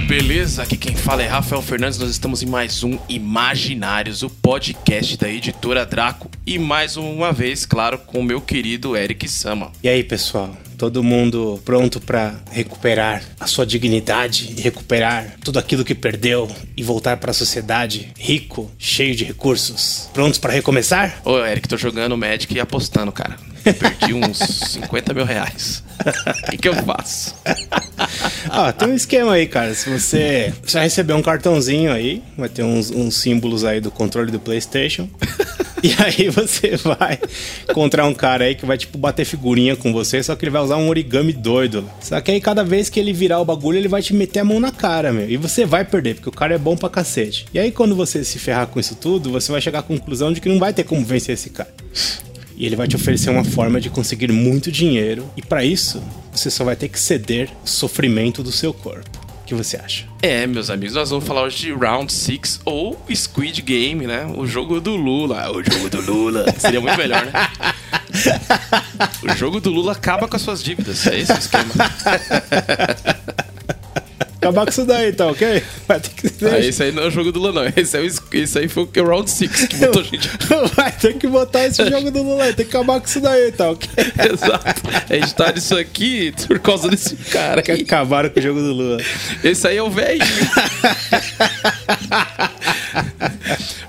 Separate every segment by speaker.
Speaker 1: Beleza? Aqui quem fala é Rafael Fernandes, nós estamos em mais um Imaginários, o podcast da editora Draco. E mais uma vez, claro, com o meu querido Eric Sama.
Speaker 2: E aí, pessoal? Todo mundo pronto pra recuperar a sua dignidade e recuperar tudo aquilo que perdeu e voltar pra sociedade rico, cheio de recursos? Prontos pra recomeçar?
Speaker 1: Ô Eric, tô jogando Magic e apostando, cara. Perdi uns 50 mil reais. O que, que eu faço?
Speaker 2: Ah, tem um esquema aí, cara. Se você já receber um cartãozinho aí, vai ter uns, uns símbolos aí do controle do PlayStation. E aí você vai encontrar um cara aí que vai, tipo, bater figurinha com você, só que ele vai usar um origami doido. Só que aí cada vez que ele virar o bagulho, ele vai te meter a mão na cara, meu. E você vai perder, porque o cara é bom pra cacete. E aí quando você se ferrar com isso tudo, você vai chegar à conclusão de que não vai ter como vencer esse cara. E ele vai te oferecer uma forma de conseguir muito dinheiro. E pra isso, você só vai ter que ceder o sofrimento do seu corpo. O que você acha?
Speaker 1: É, meus amigos, nós vamos falar hoje de Round 6 ou Squid Game, né? O jogo do Lula. O jogo do Lula. Seria muito melhor, né? O jogo do Lula acaba com as suas dívidas. É esse o esquema.
Speaker 2: Acabar com isso daí, tá ok? Vai ter que
Speaker 1: Ah, esse aí não é o jogo do Lula, não. Esse, é o, esse aí foi o Round 6 que botou gente.
Speaker 2: Vai ter que botar esse jogo do Lula tem que acabar com isso daí, tá ok?
Speaker 1: Exato. A gente tá nisso aqui por causa desse cara.
Speaker 2: Que acabaram com o jogo do Lula.
Speaker 1: Esse aí é o velho.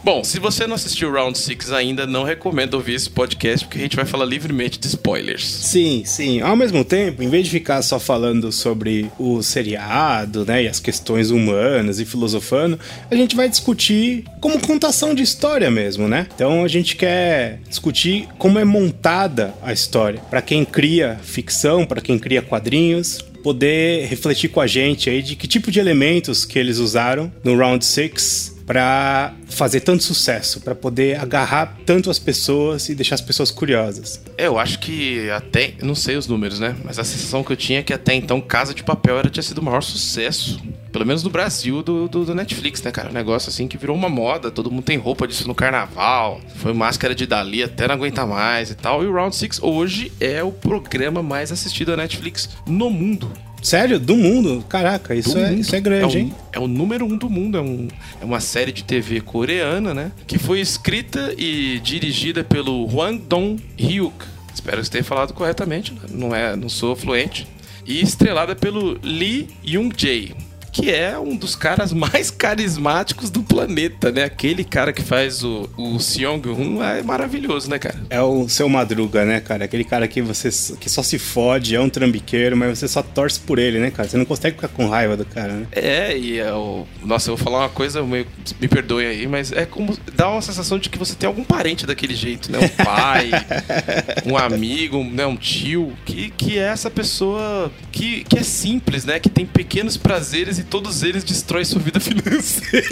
Speaker 1: Bom, se você não assistiu Round 6 ainda, não recomendo ouvir esse podcast, porque a gente vai falar livremente de spoilers.
Speaker 2: Sim, sim. Ao mesmo tempo, em vez de ficar só falando sobre o seriado, né, e as questões humanas e filosofando, a gente vai discutir como contação de história mesmo, né? Então a gente quer discutir como é montada a história. Pra quem cria ficção, pra quem cria quadrinhos, poder refletir com a gente aí de que tipo de elementos que eles usaram no Round 6 para fazer tanto sucesso, para poder agarrar tanto as pessoas e deixar as pessoas curiosas.
Speaker 1: Eu acho que até. Não sei os números, né? Mas a sensação que eu tinha é que até então Casa de Papel era, tinha sido o maior sucesso. Pelo menos no Brasil, do, do, do Netflix, né, cara? Um negócio assim que virou uma moda. Todo mundo tem roupa disso no carnaval. Foi máscara de Dali até não aguenta mais e tal. E o Round 6 hoje é o programa mais assistido da Netflix no mundo.
Speaker 2: Sério? Do mundo? Caraca, isso,
Speaker 1: Do
Speaker 2: é,
Speaker 1: mundo.
Speaker 2: isso é grande,
Speaker 1: é um,
Speaker 2: hein?
Speaker 1: É o número um do mundo. É, um, é uma série de TV coreana, né? Que foi escrita e dirigida pelo Hwang Dong-hyuk. Espero que esteja falado corretamente. né? Não, é, não sou fluente. E estrelada pelo Lee Young-jae. Que é um dos caras mais carismáticos do planeta, né? Aquele cara que faz o, o Seong-hun é maravilhoso, né, cara?
Speaker 2: É o seu Madruga, né, cara? Aquele cara que você que só se fode, é um trambiqueiro, mas você só torce por ele, né, cara? Você não consegue ficar com raiva do cara, né?
Speaker 1: É, e é o. Nossa, eu vou falar uma coisa, meio- me perdoe aí, mas é como. dá uma sensação de que você tem algum parente daquele jeito, né? Um pai, um amigo, né? um tio, que, que é essa pessoa que, que é simples, né? Que tem pequenos prazeres e todos eles destroem sua vida financeira.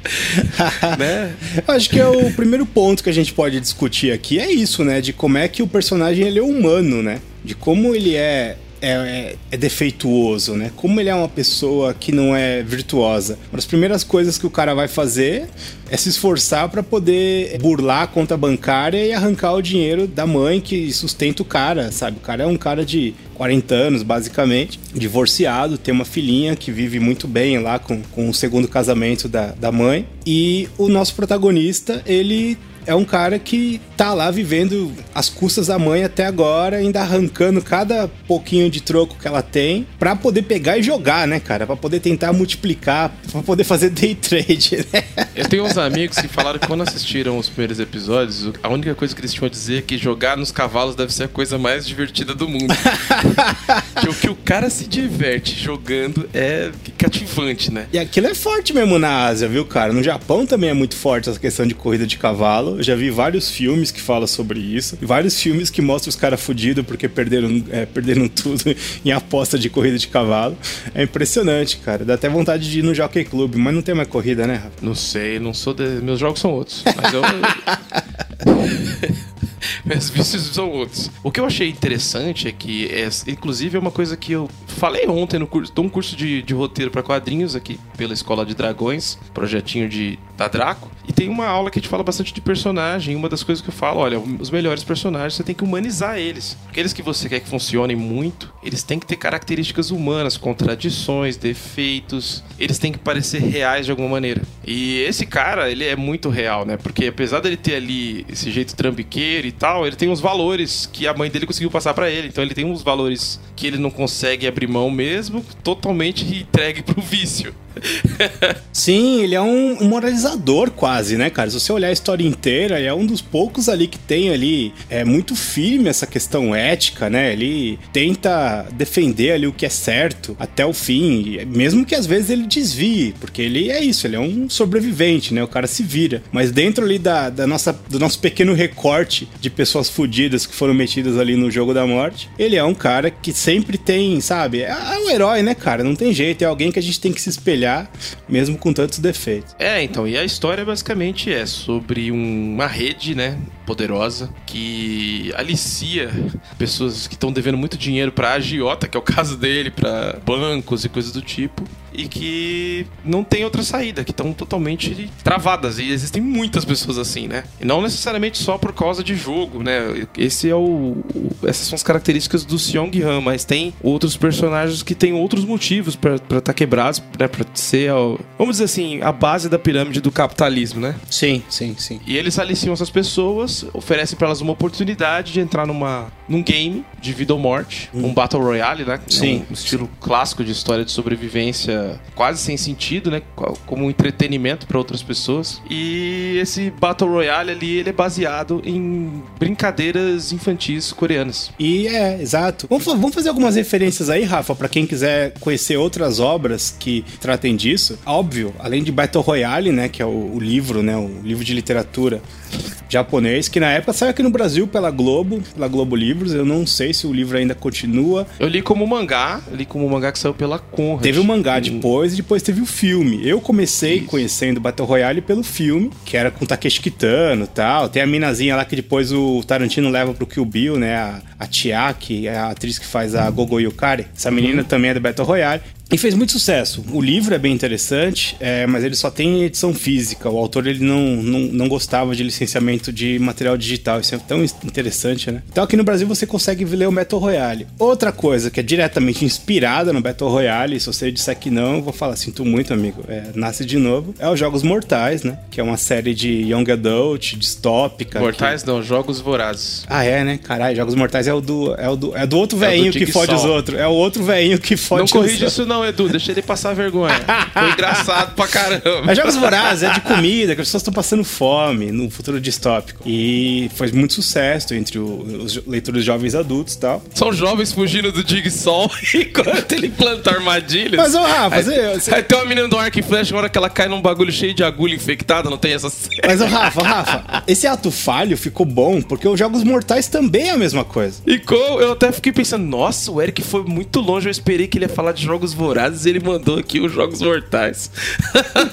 Speaker 1: né?
Speaker 2: Eu acho que é o primeiro ponto que a gente pode discutir aqui é isso, né? De como é que o personagem ele é humano, né? De como ele é é, é- é defeituoso, né? Como ele é uma pessoa que não é virtuosa. Uma das primeiras coisas que o cara vai fazer é se esforçar para poder burlar a conta bancária e arrancar o dinheiro da mãe que sustenta o cara, sabe? O cara é um cara de 40 anos, basicamente, divorciado, tem uma filhinha que vive muito bem lá com, com o segundo casamento da, da mãe. E o nosso protagonista, ele é um cara que tá lá vivendo as custas da mãe até agora, ainda arrancando cada pouquinho de troco que ela tem pra poder pegar e jogar, né, cara? Pra poder tentar multiplicar, pra poder fazer day trade, né?
Speaker 1: Eu tenho uns amigos que falaram que quando assistiram os primeiros episódios, a única coisa que eles tinham a dizer é que jogar nos cavalos deve ser a coisa mais divertida do mundo. que o que o cara se diverte jogando é. cativante, né?
Speaker 2: E aquilo é forte mesmo na Ásia, viu, cara? No Japão também é muito forte essa questão de corrida de cavalo. Eu já vi vários filmes que falam sobre isso. Vários filmes que mostram os caras fudidos porque perderam, é, perderam tudo em aposta de corrida de cavalo. É impressionante, cara. Dá até vontade de ir no Jockey Club, mas não tem mais corrida, né, Rafa?
Speaker 1: Não sei, não sou de... Meus jogos são outros. Mas eu. Meus vícios são outros. O que eu achei interessante é que, é, inclusive, é uma coisa que eu falei ontem no curso. Dou um curso de, de roteiro para quadrinhos aqui pela Escola de Dragões, projetinho de da Draco. E tem uma aula que a gente fala bastante de personagem. Uma das coisas que eu falo, olha, os melhores personagens você tem que humanizar eles. Aqueles que você quer que funcionem muito, eles têm que ter características humanas, contradições, defeitos. Eles têm que parecer reais de alguma maneira. E esse cara, ele é muito real, né? Porque apesar dele ter ali esse jeito trambiqueiro e tal, ele tem uns valores que a mãe dele conseguiu passar para ele. Então ele tem uns valores que ele não consegue abrir mão mesmo, totalmente entregue pro vício.
Speaker 2: Sim, ele é um, moralizador quase, né, cara? Se você olhar a história inteira, ele é um dos poucos ali que tem ali é muito firme essa questão ética, né? Ele tenta defender ali o que é certo até o fim, mesmo que às vezes ele desvie, porque ele é isso, ele é um sobrevivente, né? O cara se vira. Mas dentro ali da, da nossa, do nosso pequeno recorte de pessoas fodidas que foram metidas ali no jogo da morte, ele é um cara que sempre tem, sabe? É, é um herói, né, cara? Não tem jeito, é alguém que a gente tem que se espelhar, mesmo com tantos defeitos.
Speaker 1: É, então, e a história basicamente é sobre uma rede, né, poderosa que alicia pessoas que estão devendo muito dinheiro para agiota, que é o caso dele, para bancos e coisas do tipo, e que não tem outra saída, que estão totalmente travadas. E existem muitas pessoas assim, né? E não necessariamente só por causa de jogo, né? Esse é o, essas são as características do Seong Han, mas tem outros personagens que têm outros motivos para estar tá quebrados, né? Para ser, vamos dizer assim, a base da pirâmide do capitalismo, né?
Speaker 2: Sim, sim, sim.
Speaker 1: E eles aliciam essas pessoas, oferecem para elas uma oportunidade de entrar numa num game de vida ou morte, hum. um Battle Royale, né?
Speaker 2: Sim.
Speaker 1: Um estilo clássico de história de sobrevivência quase sem sentido, né? Como um entretenimento para outras pessoas. E esse Battle Royale ali, ele é baseado em brincadeiras infantis coreanas.
Speaker 2: E é, exato. Vamos, vamos fazer algumas referências aí, Rafa, para quem quiser conhecer outras obras que tratem disso. Óbvio, além de Battle Royale, né? Que é o, o livro, né? O livro de literatura japonês, que na época saiu aqui no Brasil pela Globo, pela Globo Livros. Eu não sei se o livro ainda continua.
Speaker 1: Eu li como mangá, li como mangá que saiu pela Conrad.
Speaker 2: Teve o mangá hum. depois e depois teve o filme. Eu comecei Isso. conhecendo Battle Royale pelo filme, que era com Takeshi Kitano e tal. Tem a minazinha lá que depois o Tarantino leva pro Kill Bill, né? A, a Chiaki, é a atriz que faz a Gogo Yukari. Essa menina uhum. também é do Battle Royale. E fez muito sucesso. O livro é bem interessante, é, mas ele só tem edição física. O autor ele não, não, não gostava de licenciamento de material digital. Isso é tão interessante, né? Então aqui no Brasil você consegue ler o Battle Royale. Outra coisa que é diretamente inspirada no Battle Royale, se você disser que não, eu vou falar, sinto muito, amigo. É, nasce de novo. É os Jogos Mortais, né? Que é uma série de Young Adult, distópica.
Speaker 1: Mortais
Speaker 2: que...
Speaker 1: não, Jogos Vorazes.
Speaker 2: Ah, é, né? Caralho, Jogos Mortais é o do, é o do, é do outro é que fode os outros. É o outro velhinho que fode
Speaker 1: os outros. Não corrige isso não, Edu, deixa ele passar vergonha. Foi engraçado pra caramba.
Speaker 2: Mas Jogos Vorazes é de comida, que as pessoas estão passando fome no futuro distópico. E foi muito sucesso entre o, os leitores jovens adultos e tal.
Speaker 1: São jovens fugindo do Dig Sol enquanto ele planta armadilhas.
Speaker 2: Mas, ô Rafa,
Speaker 1: aí,
Speaker 2: você,
Speaker 1: aí tem uma menina do arco e flecha, na hora que ela cai num bagulho cheio de agulha infectada, não tem essa
Speaker 2: Mas, ô Rafa, Rafa, esse ato falho ficou bom, porque os Jogos Mortais também é a mesma coisa.
Speaker 1: E com, eu até fiquei pensando, nossa, o Eric foi muito longe, eu esperei que ele ia falar de Jogos Vorazes e ele mandou aqui os Jogos Mortais.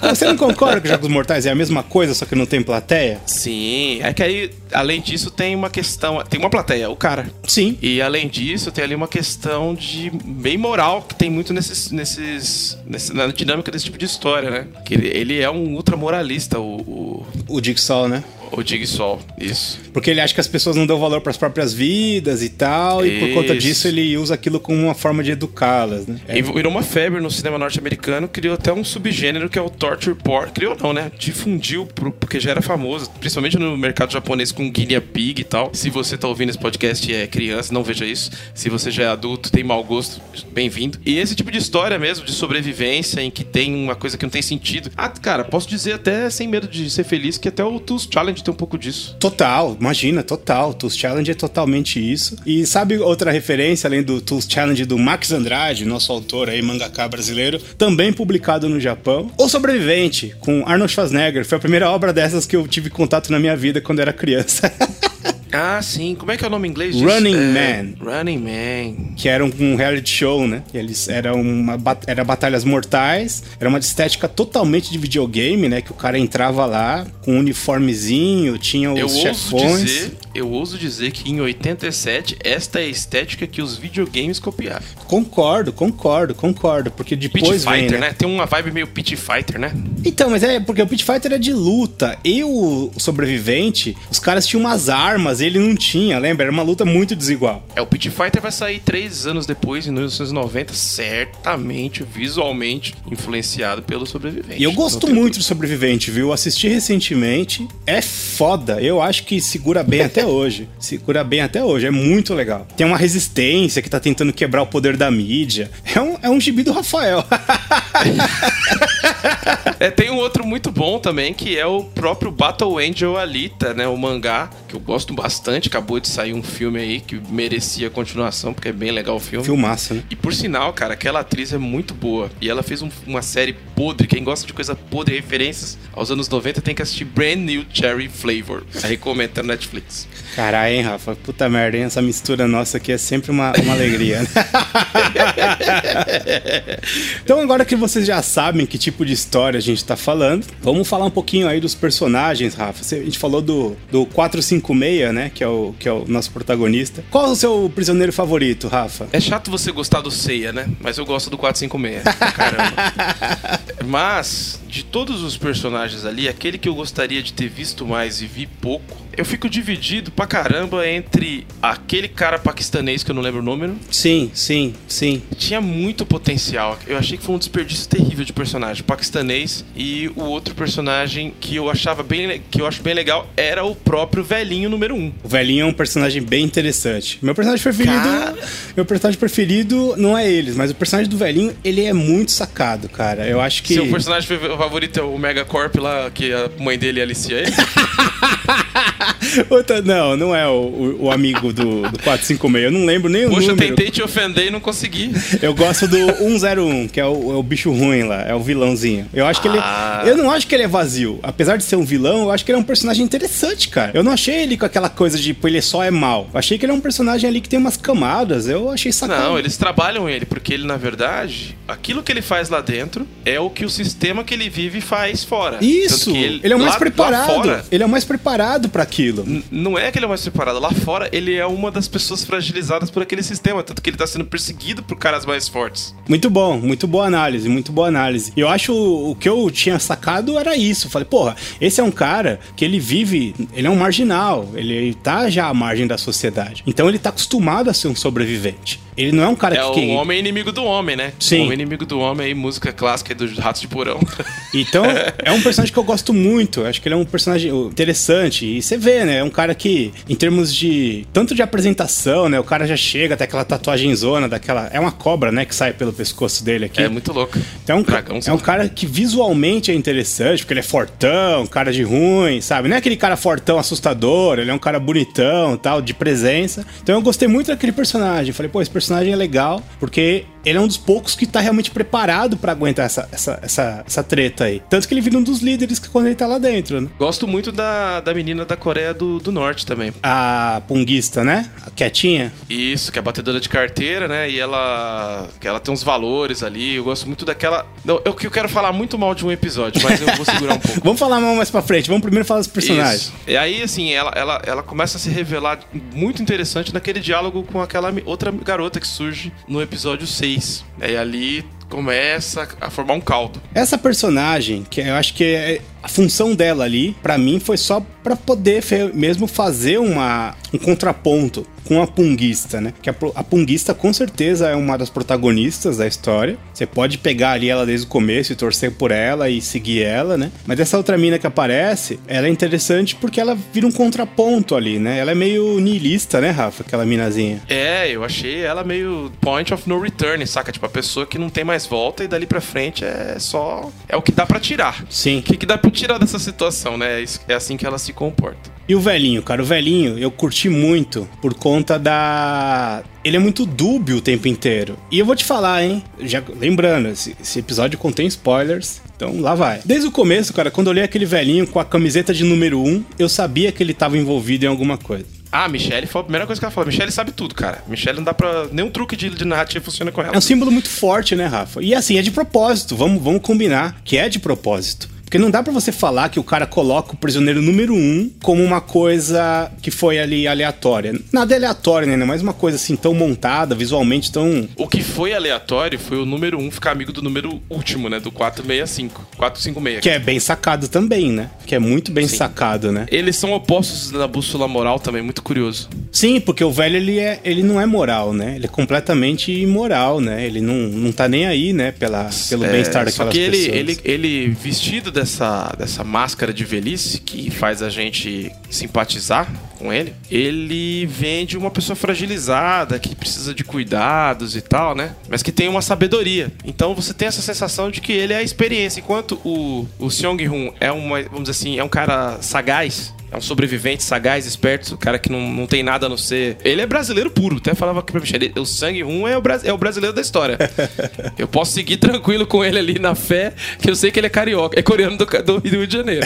Speaker 2: Você não concorda que Jogos Mortais é a mesma coisa, só que não tem plateia?
Speaker 1: Sim, é que aí, além disso, tem uma questão. Tem uma plateia, o cara.
Speaker 2: Sim.
Speaker 1: E além disso, tem ali uma questão de bem moral que tem muito nesses. nesses na dinâmica desse tipo de história, né? Que ele, ele é um ultramoralista, o. O,
Speaker 2: o Dick Sol, né?
Speaker 1: O Sol, isso.
Speaker 2: Porque ele acha que as pessoas não dão valor para as próprias vidas e tal, isso. e por conta disso ele usa aquilo como uma forma de educá-las, né?
Speaker 1: É. E virou uma febre no cinema norte-americano, criou até um subgênero que é o torture porn. Criou não, né? Difundiu porque já era famoso, principalmente no mercado japonês com guinea pig e tal. Se você tá ouvindo esse podcast e é criança, não veja isso. Se você já é adulto, tem mau gosto, bem-vindo. E esse tipo de história mesmo, de sobrevivência, em que tem uma coisa que não tem sentido. Ah, cara, posso dizer até sem medo de ser feliz que até o Tools Challenge Challenge tem um pouco disso.
Speaker 2: Total, imagina, total. Tools Challenge é totalmente isso. E sabe outra referência, além do Tools Challenge do Max Andrade, nosso autor aí, mangaka brasileiro, também publicado no Japão. O Sobrevivente, com Arnold Schwarzenegger. Foi a primeira obra dessas que eu tive contato na minha vida quando era criança.
Speaker 1: Ah, sim. Como é que é o nome em inglês disso?
Speaker 2: Running
Speaker 1: É,
Speaker 2: Man.
Speaker 1: Running Man.
Speaker 2: que era um, um reality show, né? Eles eram uma era batalhas mortais, era uma estética totalmente de videogame, né? Que o cara entrava lá com um uniformezinho, tinha os
Speaker 1: Eu ouso,
Speaker 2: chefões.
Speaker 1: dizer, eu ouso dizer que em 87, esta é a estética que os videogames copiaram.
Speaker 2: Concordo, concordo, concordo, porque
Speaker 1: Pit
Speaker 2: depois vem,
Speaker 1: Fighter,
Speaker 2: né?
Speaker 1: né? Tem uma vibe meio Pit Fighter, né?
Speaker 2: Então, mas é porque o Pit Fighter é de luta. E o sobrevivente, os caras tinham umas armas, ele não tinha, lembra? Era uma luta muito desigual.
Speaker 1: É, o Pit Fighter vai sair três anos depois, em 1990, certamente, visualmente, influenciado pelo sobrevivente.
Speaker 2: E eu gosto muito do Sobrevivente, viu? Assisti recentemente. É foda. Eu acho que segura bem até hoje. Segura bem até hoje. É muito legal. Tem uma resistência que tá tentando quebrar o poder da mídia. É um, é um gibi do Rafael.
Speaker 1: É, tem um outro muito bom também, que é o próprio Battle Angel Alita, né? O mangá, que eu gosto bastante. Acabou de sair um filme aí que merecia continuação, porque é bem legal o filme.
Speaker 2: Filmaço, né?
Speaker 1: E por sinal, cara, aquela atriz é muito boa. E ela fez um- uma série podre. Quem gosta de coisa podre, referências aos anos 90, tem que assistir Brand New Cherry Flavor. A recomenda na Netflix.
Speaker 2: Caralho, hein, Rafa? Puta merda, hein? Essa mistura nossa aqui é sempre uma, uma alegria. né? então, agora que vocês já sabem que tipo de história a gente tá falando, vamos falar um pouquinho aí dos personagens, Rafa. A gente falou do, do 456, né? Que é, o, que é o nosso protagonista. Qual o seu prisioneiro favorito, Rafa?
Speaker 1: É chato você gostar do Seiya, né? Mas eu gosto do 456. Caramba. Mas, de todos os personagens ali, aquele que eu gostaria de ter visto mais e vi pouco, eu fico dividido pra caramba entre aquele cara paquistanês que eu não lembro o nome, né?
Speaker 2: Sim, sim, sim.
Speaker 1: tinha muito potencial. Eu achei que foi um desperdício terrível de personagem. Paquistanês e o outro personagem que eu achava bem, que eu acho bem legal era o próprio velhinho número 1. Um.
Speaker 2: O velhinho é um personagem bem interessante. Meu personagem preferido.
Speaker 1: Cara.
Speaker 2: Meu personagem preferido não é eles, mas o personagem do velhinho, ele é muito sacado, cara. Eu acho que.
Speaker 1: Seu personagem favorito é o Megacorp lá, que a mãe dele alicia ele?
Speaker 2: Outra- não, não é o, o- amigo do, do 456. Eu não lembro nem o
Speaker 1: Poxa, eu
Speaker 2: número.
Speaker 1: tentei te ofender e não consegui.
Speaker 2: Eu gosto do 101, que é o, é o bicho ruim lá, é o vilãozinho. Eu acho que
Speaker 1: Ah.
Speaker 2: ele. Eu não acho que ele é vazio. Apesar de ser um vilão, eu acho que ele é um personagem interessante, cara. Eu não achei ele com aquela coisa de, pô, ele só é mal. Eu achei que ele é um personagem ali que tem umas camadas. Eu achei sacana.
Speaker 1: Não, eles trabalham ele, porque ele, na verdade, aquilo que ele faz lá dentro é o que o sistema que ele vive faz fora.
Speaker 2: Isso!
Speaker 1: Que
Speaker 2: Ele, é o mais
Speaker 1: lá- lá
Speaker 2: preparado.
Speaker 1: fora,
Speaker 2: Ele é o mais preparado pra aquilo.
Speaker 1: N- Não é que ele é mais preparado. Lá fora, ele é uma das pessoas fragilizadas por aquele sistema. Tanto que ele tá sendo perseguido por caras mais fortes.
Speaker 2: Muito bom, muito boa análise, muito boa análise. E eu acho o que eu tinha sacado era isso. Falei, porra, esse é um cara que ele vive, ele é um marginal, ele tá já à margem da sociedade. Então ele tá acostumado a ser um sobrevivente. Ele não é um cara
Speaker 1: É
Speaker 2: que.
Speaker 1: o homem inimigo do homem, né?
Speaker 2: Sim.
Speaker 1: O homem inimigo do homem aí, música clássica dos Ratos de Porão.
Speaker 2: Então, é um personagem que eu gosto muito. Eu Acho que ele é um personagem interessante. E você vê, né? É um cara que, em termos de. Tanto de apresentação, né? O cara já chega até aquela tatuagem zona, daquela. É uma cobra, né? Que sai pelo pescoço dele aqui.
Speaker 1: é muito louco.
Speaker 2: Então é um,
Speaker 1: Dragão,
Speaker 2: é um cara que visualmente é interessante, porque ele é fortão, cara de ruim, sabe? Não é aquele cara fortão assustador, ele é um cara bonitão, tal, de presença. Então eu gostei muito daquele personagem. Falei, pô, esse personagem é legal, porque ele é um dos poucos que tá realmente preparado pra aguentar essa, essa, essa, essa treta aí. Tanto que ele vira um dos líderes que quando ele tá lá dentro, né?
Speaker 1: Gosto muito da, da menina da Coreia do, do Norte também.
Speaker 2: A punguista, né? A quietinha.
Speaker 1: Isso, que é batedora de carteira, né? E ela, que ela tem uns valores ali. Eu gosto muito daquela. Não, eu, eu quero falar muito mal de um episódio, mas eu vou segurar um pouco.
Speaker 2: Vamos falar mais pra frente, vamos primeiro falar dos personagens.
Speaker 1: Isso. E aí, assim, ela, ela, ela começa a se revelar muito interessante naquele diálogo com aquela outra garota que surge no episódio 6. E ali começa a formar um caldo.
Speaker 2: Essa personagem, que eu acho que é, a função dela ali, pra mim, foi só pra poder mesmo fazer uma, um contraponto com a punguista, né? Que a, a punguista com certeza é uma das protagonistas da história. Você pode pegar ali ela desde o começo e torcer por ela e seguir ela, né? Mas essa outra mina que aparece, ela é interessante porque ela vira um contraponto ali, né? Ela é meio niilista, né, Rafa? Aquela minazinha.
Speaker 1: É, eu achei ela meio point of no return, saca? Tipo, a pessoa que não tem mais volta e dali pra frente é só. É o que dá pra tirar.
Speaker 2: Sim.
Speaker 1: O que, que dá pra tirar dessa situação, né? É assim que ela se comporta.
Speaker 2: E o velhinho, cara, o velhinho eu curti muito por conta da. Ele é muito dúbio o tempo inteiro. E eu vou te falar, hein? Já lembrando, esse, esse episódio contém spoilers. Então lá vai. Desde o começo, cara, quando eu olhei aquele velhinho com a camiseta de número 1, eu sabia que ele estava envolvido em alguma coisa.
Speaker 1: Ah, Michelle foi a primeira coisa que ela falou. Michelle sabe tudo, cara. Michelle não dá pra. Nenhum truque de, de narrativa funciona com ela.
Speaker 2: É um símbolo muito forte, né, Rafa? E assim, é de propósito. Vamos, vamos combinar que é de propósito. Porque não dá para você falar que o cara coloca o prisioneiro número um como uma coisa que foi ali aleatória. Nada é aleatório, né? Mas uma coisa assim tão montada, visualmente tão.
Speaker 1: O que foi aleatório foi o número um ficar amigo do número último, né? Do 465. 456.
Speaker 2: Que é bem sacado também, né? Que é muito bem Sim. sacado, né?
Speaker 1: Eles são opostos na bússola moral também, muito curioso.
Speaker 2: Sim, porque o velho ele, é, ele não é moral, né? Ele é completamente imoral, né? Ele não, não tá nem aí, né? Pela, pelo é, bem-estar daquelas só que
Speaker 1: ele,
Speaker 2: pessoas.
Speaker 1: Ele, ele vestido dessa, dessa máscara de velhice que faz a gente simpatizar com ele, ele vende uma pessoa fragilizada, que precisa de cuidados e tal, né? Mas que tem uma sabedoria. Então você tem essa sensação de que ele é a experiência. Enquanto o, o Seong-hoon é uma, vamos dizer assim, é um cara sagaz, é um sobrevivente sagaz, esperto, cara que não, não tem nada a não ser. Ele é brasileiro puro, até falava aqui pra Michelle. O sangue rum é o, é o brasileiro da história. eu posso seguir tranquilo com ele ali na fé, que eu sei que ele é carioca, é coreano do, do Rio de Janeiro.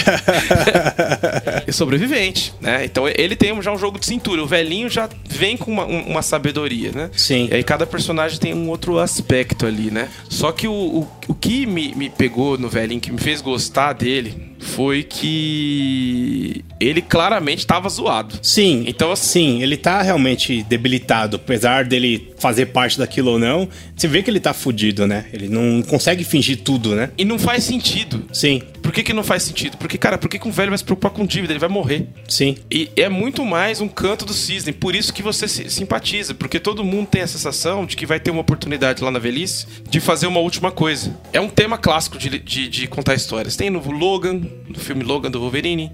Speaker 1: e sobrevivente, né? Então ele tem já um jogo de cintura. O velhinho já vem com uma, uma sabedoria, né?
Speaker 2: Sim.
Speaker 1: E aí cada personagem tem um outro aspecto ali, né? Só que o, o, o que me, me pegou no velhinho, que me fez gostar dele, foi que ele claramente estava zoado.
Speaker 2: Sim. Então, sim, ele tá realmente debilitado, apesar dele fazer parte daquilo ou não. Você vê que ele tá fudido, né? Ele não consegue fingir tudo, né?
Speaker 1: E não faz sentido.
Speaker 2: Sim.
Speaker 1: Por que, que não faz sentido? Porque, cara, por que, que um velho vai se preocupar com dívida? Ele vai morrer.
Speaker 2: Sim.
Speaker 1: E é muito mais um canto do cisne. Por isso que você se simpatiza. Porque todo mundo tem a sensação de que vai ter uma oportunidade lá na velhice de fazer uma última coisa. É um tema clássico de, de, de contar histórias. Tem no Logan, no filme Logan do Wolverine.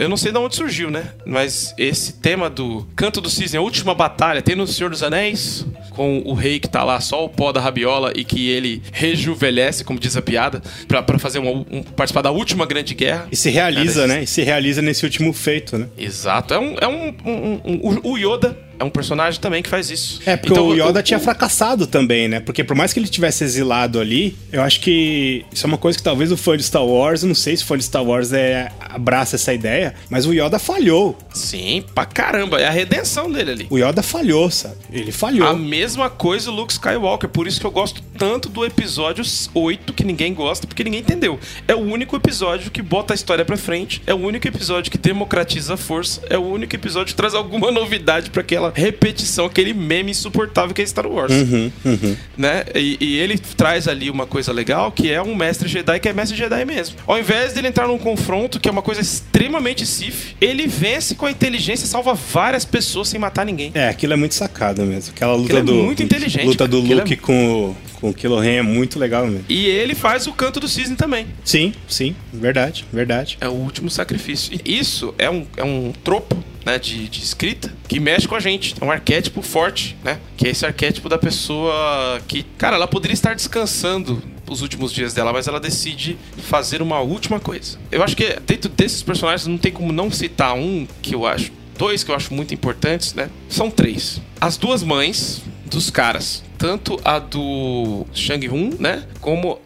Speaker 1: Eu não sei de onde surgiu, né? Mas esse tema do canto do cisne, a última batalha, tem no Senhor dos Anéis, com o rei que tá lá, só o pó da rabiola, e que ele rejuvenesce, como diz a piada, para fazer uma, um, participar da última grande guerra.
Speaker 2: E se realiza, né? E se realiza nesse último feito, né?
Speaker 1: Exato. É um. É um, um, um o Yoda é um personagem também que faz isso.
Speaker 2: É, porque então, o Yoda o, tinha o... fracassado também, né? Porque por mais que ele tivesse exilado ali, eu acho que isso é uma coisa que talvez o fã de Star Wars, não sei se o fã de Star Wars é, abraça essa ideia, mas o Yoda falhou.
Speaker 1: Sim, pra caramba. É a redenção dele ali.
Speaker 2: O Yoda falhou, sabe? Ele falhou.
Speaker 1: A mesma coisa o Luke Skywalker. Por isso que eu gosto tanto do episódio 8, que ninguém gosta, porque ninguém entendeu. É o único episódio que bota a história pra frente, é o único episódio que democratiza a força, é o único episódio que traz alguma novidade para aquela repetição, aquele meme insuportável que é Star Wars.
Speaker 2: Uhum, uhum.
Speaker 1: Né? E, e, ele traz ali uma coisa legal, que é um mestre Jedi que é mestre Jedi mesmo. Ao invés dele entrar num confronto, que é uma coisa extremamente Sith, ele vence com a inteligência, salva várias pessoas sem matar ninguém.
Speaker 2: É, aquilo é muito sacado mesmo. Aquela luta
Speaker 1: é
Speaker 2: do.
Speaker 1: muito inteligente.
Speaker 2: Luta do Luke é... com com o Kylo Ren é muito legal mesmo.
Speaker 1: E ele faz o canto do cisne também.
Speaker 2: Sim, sim, verdade, verdade.
Speaker 1: É o último sacrifício. E isso é um, é um tropo né, de, de, escrita que mexe com a gente. É um arquétipo forte, né? Que é esse arquétipo da pessoa que, cara, ela poderia estar descansando os últimos dias dela, mas ela decide fazer uma última coisa. Eu acho que dentro desses personagens não tem como não citar um que eu acho, dois que eu acho muito importantes, né? São três. As duas mães dos caras, tanto a do Shang-Hun, né, como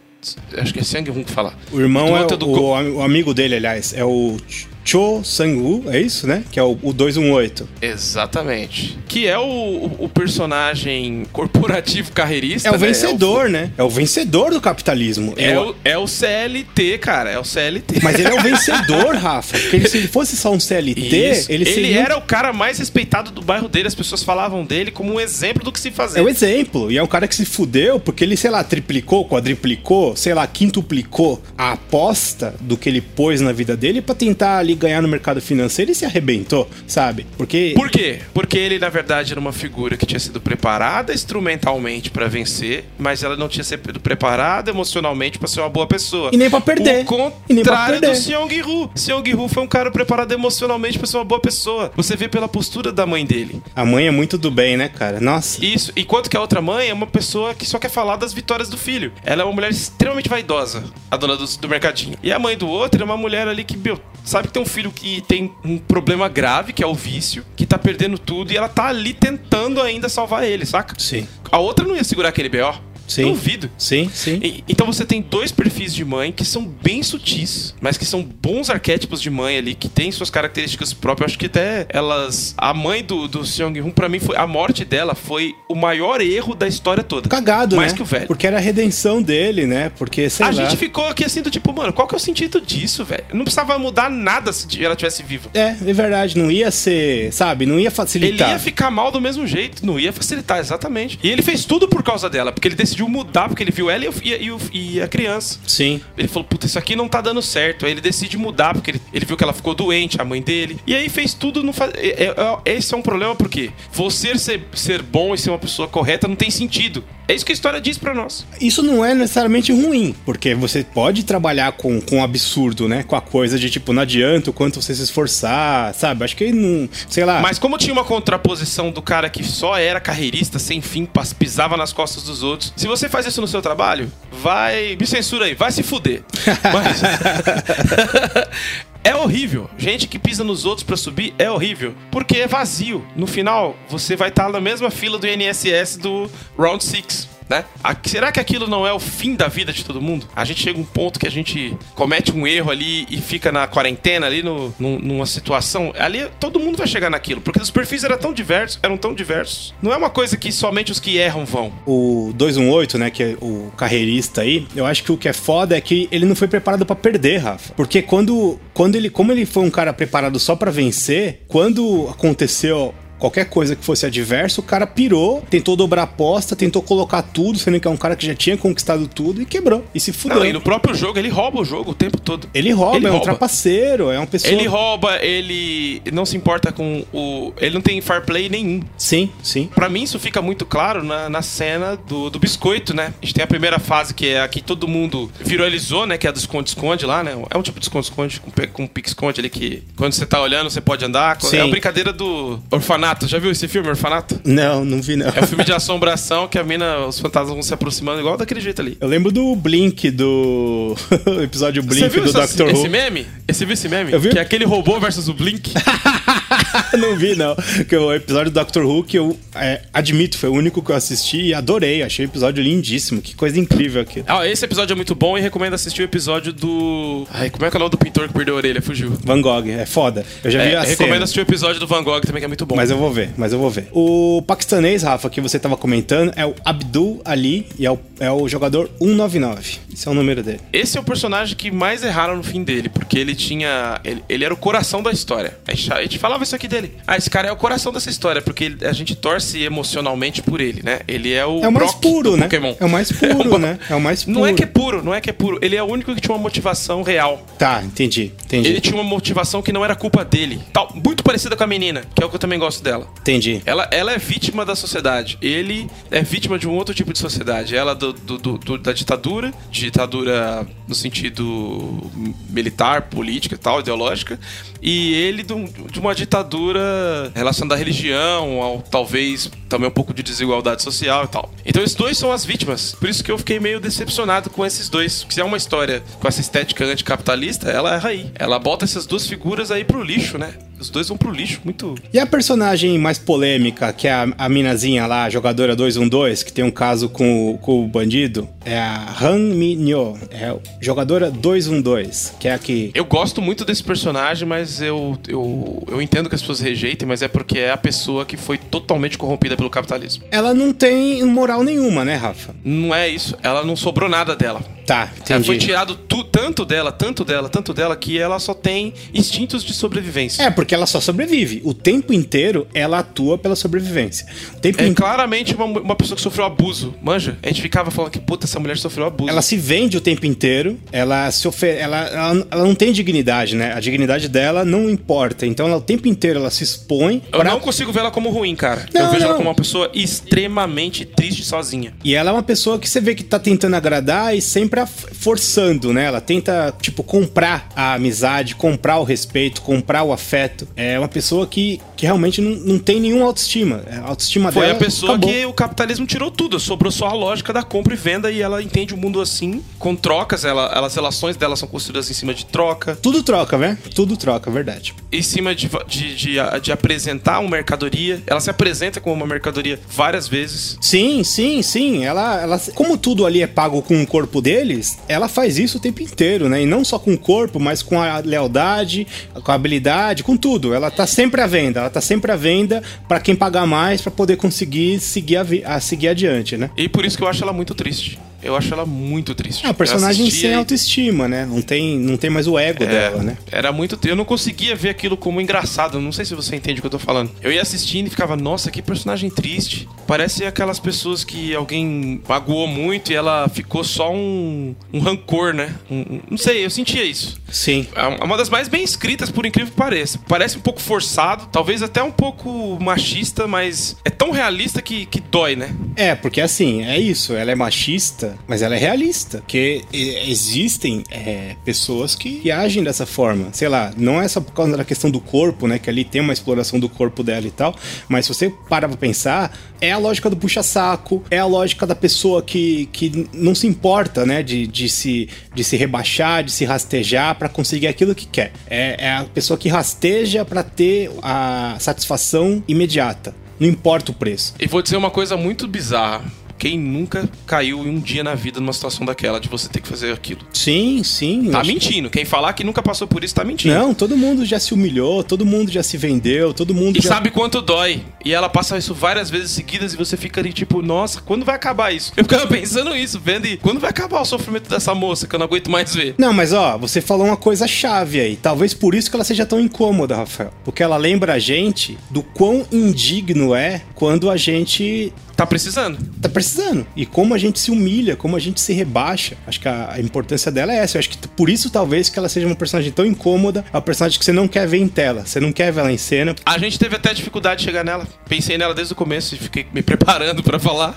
Speaker 1: acho que é Shang-Hun que fala.
Speaker 2: O irmão é do... o, o amigo dele, aliás, é o Cho Sang-woo, é isso, né? Que é o, o 218.
Speaker 1: Exatamente. Que é o, o, o personagem corporativo carreirista.
Speaker 2: É o né? vencedor, é o... né? É o vencedor do capitalismo.
Speaker 1: É, é, o, é o CLT, cara. É o CLT.
Speaker 2: Mas ele é o vencedor, Rafa. Porque se ele fosse só um CLT, isso. ele seria.
Speaker 1: Ele era o cara mais respeitado do bairro dele. As pessoas falavam dele como um exemplo do que se fazer.
Speaker 2: É o exemplo. E é um cara que se fudeu porque ele, sei lá, triplicou, quadriplicou, sei lá, quintuplicou a aposta do que ele pôs na vida dele para tentar ali ganhar no mercado financeiro e se arrebentou, sabe? Porque.
Speaker 1: Por quê? Porque ele, na verdade, era uma figura que tinha sido preparada instrumentalmente para vencer, mas ela não tinha sido preparada emocionalmente para ser uma boa pessoa.
Speaker 2: E nem pra perder.
Speaker 1: O contrário do Seong-Hu. Seong-Hu foi um cara preparado emocionalmente para ser uma boa pessoa. Você vê pela postura da mãe dele.
Speaker 2: A mãe é muito do bem, né, cara? Nossa.
Speaker 1: Isso. Enquanto que a outra mãe é uma pessoa que só quer falar das vitórias do filho. Ela é uma mulher extremamente vaidosa, a dona do, do mercadinho. E a mãe do outro é uma mulher ali que, meu, sabe que tem um filho que tem um problema grave, que é o vício, que tá perdendo tudo, e ela tá ali tentando ainda salvar ele, saca?
Speaker 2: Sim.
Speaker 1: A outra não ia segurar aquele B.O.
Speaker 2: Sim.
Speaker 1: Duvido.
Speaker 2: Sim, sim.
Speaker 1: E- então você tem dois perfis de mãe que são bem sutis, mas que são bons arquétipos de mãe ali, que têm suas características próprias. Eu acho que até elas. A mãe do, do Seong-Hun, pra mim, foi, a morte dela foi o maior erro da história toda.
Speaker 2: Cagado,
Speaker 1: Mais
Speaker 2: né?
Speaker 1: que o velho.
Speaker 2: Porque era a redenção dele, né? Porque, sei
Speaker 1: a
Speaker 2: lá.
Speaker 1: gente ficou aqui assim do tipo, mano, qual que é o sentido disso, velho? Não precisava mudar nada se ela tivesse viva.
Speaker 2: É, é verdade. Não ia ser, sabe? Não ia
Speaker 1: Ele
Speaker 2: facilitar.
Speaker 1: ia ficar mal do mesmo jeito, não ia facilitar, exatamente. E ele fez tudo por causa dela, porque ele decidiu mudar, porque ele viu ela e, e- e e a criança.
Speaker 2: Sim.
Speaker 1: Ele falou, puta, isso aqui não tá dando certo. Aí ele decide mudar, porque ele, ele viu que ela ficou doente, a mãe dele. E aí fez tudo no fa... é- é- é- Esse é um problema porque você ser, ser bom e ser uma pessoa correta não tem sentido. É isso que a história diz pra nós.
Speaker 2: Isso não é necessariamente ruim, porque você pode trabalhar com, com absurdo, né? Com a coisa de tipo, não adianta o quanto você se esforçar, sabe? Acho que não. Sei lá.
Speaker 1: Mas como tinha uma contraposição do cara que só era carreirista, sem fim, pisava nas costas dos outros. Se você faz isso no seu trabalho, vai. Me censura aí, vai se fuder. Mas- É horrível. Gente que pisa nos outros pra subir é horrível. Porque é vazio. No final, você vai estar na mesma fila do INSS do Round 6. Né? A- será que aquilo não é o fim da vida de todo mundo? A gente chega a um ponto que a gente comete um erro ali e fica na quarentena ali no, num- numa situação. Ali todo mundo vai chegar naquilo. Porque os perfis eram tão diversos, eram tão diversos. Não é uma coisa que somente os que erram vão.
Speaker 2: O 218, né, que é o carreirista aí, eu acho que o que é foda é que ele não foi preparado pra perder, Rafa. Porque quando, quando ele, como ele foi um cara preparado só pra vencer, quando aconteceu qualquer coisa que fosse adverso, o cara pirou, tentou dobrar a aposta, tentou colocar tudo, sendo que é um cara que já tinha conquistado tudo e quebrou. E se fudeu.
Speaker 1: Não, e no próprio jogo, ele rouba o jogo o tempo todo.
Speaker 2: Ele rouba,
Speaker 1: Ele
Speaker 2: é um
Speaker 1: rouba.
Speaker 2: trapaceiro, é uma pessoa.
Speaker 1: Ele rouba, ele não se importa com o. Ele não tem fair play nenhum.
Speaker 2: Sim, sim.
Speaker 1: Pra mim, isso fica muito claro na, na cena do, do biscoito, né? A gente tem a primeira fase que é a que todo mundo viralizou, né? Que é a do esconde-esconde lá, né? É um tipo de esconde-esconde com, com pique-esconde ali que quando você tá olhando você pode andar.
Speaker 2: Sim.
Speaker 1: É a brincadeira do orfanato. Já viu esse filme, Orfanato?
Speaker 2: Não, não vi não.
Speaker 1: É um filme de assombração que a mina, os fantasmas vão se aproximando igual daquele jeito ali.
Speaker 2: Eu lembro do Blink do episódio
Speaker 1: Você
Speaker 2: Blink
Speaker 1: viu
Speaker 2: do
Speaker 1: essa-
Speaker 2: Doctor
Speaker 1: esse
Speaker 2: Who.
Speaker 1: meme? Você viu esse meme?
Speaker 2: Eu vi.
Speaker 1: Que é aquele robô versus o Blink.
Speaker 2: não vi, não. Que o episódio do Doctor Who que eu é, admito, foi o único que eu assisti e adorei. Achei o episódio lindíssimo. Que coisa incrível aquilo.
Speaker 1: Ah, esse episódio é muito bom e recomendo assistir o episódio do. Ai, como é que é o nome do pintor que perdeu a orelha? Fugiu.
Speaker 2: Van Gogh, é foda. Eu já vi
Speaker 1: É,
Speaker 2: a
Speaker 1: recomendo
Speaker 2: cena.
Speaker 1: assistir o episódio do Van Gogh também, que é muito bom.
Speaker 2: Mas eu vou ver, mas eu vou ver. O paquistanês, Rafa, que você tava comentando, é o Abdul Ali e é o, é o jogador 199. Esse é o número dele.
Speaker 1: Esse é o personagem que mais erraram no fim dele, porque ele tinha. Ele, ele era o coração da história. A gente falava isso aqui dele. Ah, esse cara é o coração dessa história, porque a gente torce emocionalmente por ele, né? Ele é o.
Speaker 2: É o mais
Speaker 1: Brock
Speaker 2: puro, né?
Speaker 1: Pokémon.
Speaker 2: É o mais puro,
Speaker 1: Ba-
Speaker 2: né? É o mais puro.
Speaker 1: Não é que é puro, não é que é puro. Ele é o único que tinha uma motivação real.
Speaker 2: Tá, entendi, entendi.
Speaker 1: Ele tinha uma motivação que não era culpa dele. Tal, muito parecida com a menina, que é o que eu também gosto dela.
Speaker 2: Entendi.
Speaker 1: Ela, ela é vítima da sociedade. Ele é vítima de um outro tipo de sociedade. Ela do, do- do- do- da ditadura, ditadura no sentido militar, política e tal, ideológica. E ele de uma ditadura relacionada à religião, ao talvez também um pouco de desigualdade social e tal. Então esses dois são as vítimas. Por isso que eu fiquei meio decepcionado com esses dois. Se é uma história com essa estética anticapitalista, ela erra aí. Ela bota essas duas figuras aí pro lixo, né? Os dois vão pro lixo, muito.
Speaker 2: E a personagem mais polêmica, que é a, a minazinha lá, a jogadora 212, que tem um caso com, o- com o bandido, é a Han Minho, é a jogadora 212, que é a que...
Speaker 1: Eu gosto muito desse personagem, mas eu, eu, eu entendo que as pessoas rejeitem, mas é porque é a pessoa que foi totalmente corrompida pelo capitalismo.
Speaker 2: Ela não tem moral nenhuma, né, Rafa?
Speaker 1: Não é isso. Ela não sobrou nada dela.
Speaker 2: Tá, entendi.
Speaker 1: foi tirado tu- tanto dela, tanto dela, tanto dela, que ela só tem instintos de sobrevivência.
Speaker 2: É, porque ela só sobrevive. O tempo inteiro ela atua pela sobrevivência. O tempo
Speaker 1: É
Speaker 2: inteiro.
Speaker 1: claramente uma, uma pessoa que sofreu abuso, manja? A gente ficava falando que, puta, essa mulher sofreu abuso.
Speaker 2: Ela se vende o tempo inteiro, ela se ofe... ela, ela, ela não tem dignidade, né? A dignidade dela não importa. Então, ela, o tempo inteiro ela se expõe
Speaker 1: Eu
Speaker 2: pra-
Speaker 1: não consigo ver ela como ruim, cara.
Speaker 2: Não,
Speaker 1: eu vejo ela
Speaker 2: não.
Speaker 1: como uma pessoa extremamente triste sozinha.
Speaker 2: E ela é uma pessoa que você vê que tá tentando agradar e sempre forçando, né? Ela tenta, tipo, comprar a amizade, comprar o respeito, comprar o afeto. É uma pessoa que, que realmente não, não tem nenhuma autoestima. A autoestima
Speaker 1: Foi
Speaker 2: dela
Speaker 1: a pessoa
Speaker 2: acabou.
Speaker 1: que o capitalismo tirou tudo. Sobrou só a lógica da compra e venda e ela entende o mundo assim, com trocas. Ela, ela- as relações dela são construídas em cima de troca,
Speaker 2: Tudo troca, né? Tudo troca, verdade.
Speaker 1: em cima de, de, de, de apresentar uma mercadoria. Ela se apresenta como uma mercadoria várias vezes.
Speaker 2: Sim, sim, sim. Ela, ela, como tudo ali é pago com o corpo deles, ela faz isso o tempo inteiro, né? E não só com o corpo, mas com a lealdade, com a habilidade, com tudo. Ela tá sempre à venda. Ela tá sempre à venda pra quem pagar mais pra poder conseguir seguir, a, a seguir adiante, né?
Speaker 1: E por isso que eu acho ela muito triste. Eu acho ela muito triste.
Speaker 2: É um personagem sem
Speaker 1: e-
Speaker 2: autoestima, né? Não tem, não tem mais o ego
Speaker 1: É,
Speaker 2: dela, né?
Speaker 1: Era muito. Eu não conseguia ver aquilo como engraçado. Não sei se você entende o que eu tô falando. Eu ia assistindo e ficava, nossa, que personagem triste. Parece aquelas pessoas que alguém magoou muito e ela ficou só um, um rancor, né? Um- um- não sei, eu sentia isso.
Speaker 2: Sim.
Speaker 1: É uma das mais bem escritas, por incrível que pareça. Parece um pouco forçado, talvez até um pouco machista, mas é tão realista que, que dói, né?
Speaker 2: É, porque assim, é isso. Ela é machista, mas ela é realista. Porque existem é, pessoas que, que agem dessa forma. Sei lá, não é só por causa da questão do corpo, né? Que ali tem uma exploração do corpo dela e tal. Mas se você para pra pensar, é a lógica do puxa-saco, é a lógica da pessoa que, que não se importa, né? De, de, se, de se rebaixar, de se rastejar pra conseguir aquilo que quer. É, é a pessoa que rasteja pra ter a satisfação imediata. Não importa o preço.
Speaker 1: E vou dizer uma coisa muito bizarra. Quem nunca caiu um dia na vida numa situação daquela de você ter que fazer aquilo?
Speaker 2: Sim, sim.
Speaker 1: Tá mentindo. Quem falar que nunca passou por isso tá mentindo.
Speaker 2: Não, todo mundo já se humilhou, todo mundo já se vendeu, todo mundo
Speaker 1: E
Speaker 2: já.
Speaker 1: sabe quanto dói. E ela passa isso várias vezes seguidas e você fica ali tipo, nossa, quando vai acabar isso? Eu ficava pensando isso, vendo e quando vai acabar o sofrimento dessa moça que eu não aguento mais ver?
Speaker 2: Não, mas ó, você falou uma coisa chave aí. Talvez por isso que ela seja tão incômoda, Rafael. Porque ela lembra a gente do quão indigno é quando a gente
Speaker 1: Tá precisando.
Speaker 2: tá precisando. E como a gente se humilha, como a gente se rebaixa. Acho que a, a importância dela é essa. Eu acho que por isso, talvez, que ela seja uma personagem tão incômoda. É uma personagem que você não quer ver em tela. Você não quer ver ela em cena.
Speaker 1: A gente teve até dificuldade de chegar nela. Pensei nela desde o começo e fiquei me preparando pra falar.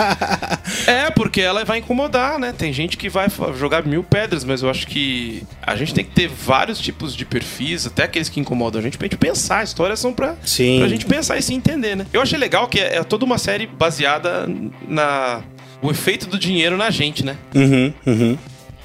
Speaker 1: é, porque ela vai incomodar, né? Tem gente que vai jogar mil pedras, mas eu acho que a gente tem que ter vários tipos de perfis, até aqueles que incomodam a gente, pra gente pensar. Histórias são pra,
Speaker 2: Sim.
Speaker 1: pra gente pensar e se entender, né? Eu achei legal que é, é toda uma série baseada na. O efeito do dinheiro na gente, né?
Speaker 2: Uhum, uhum.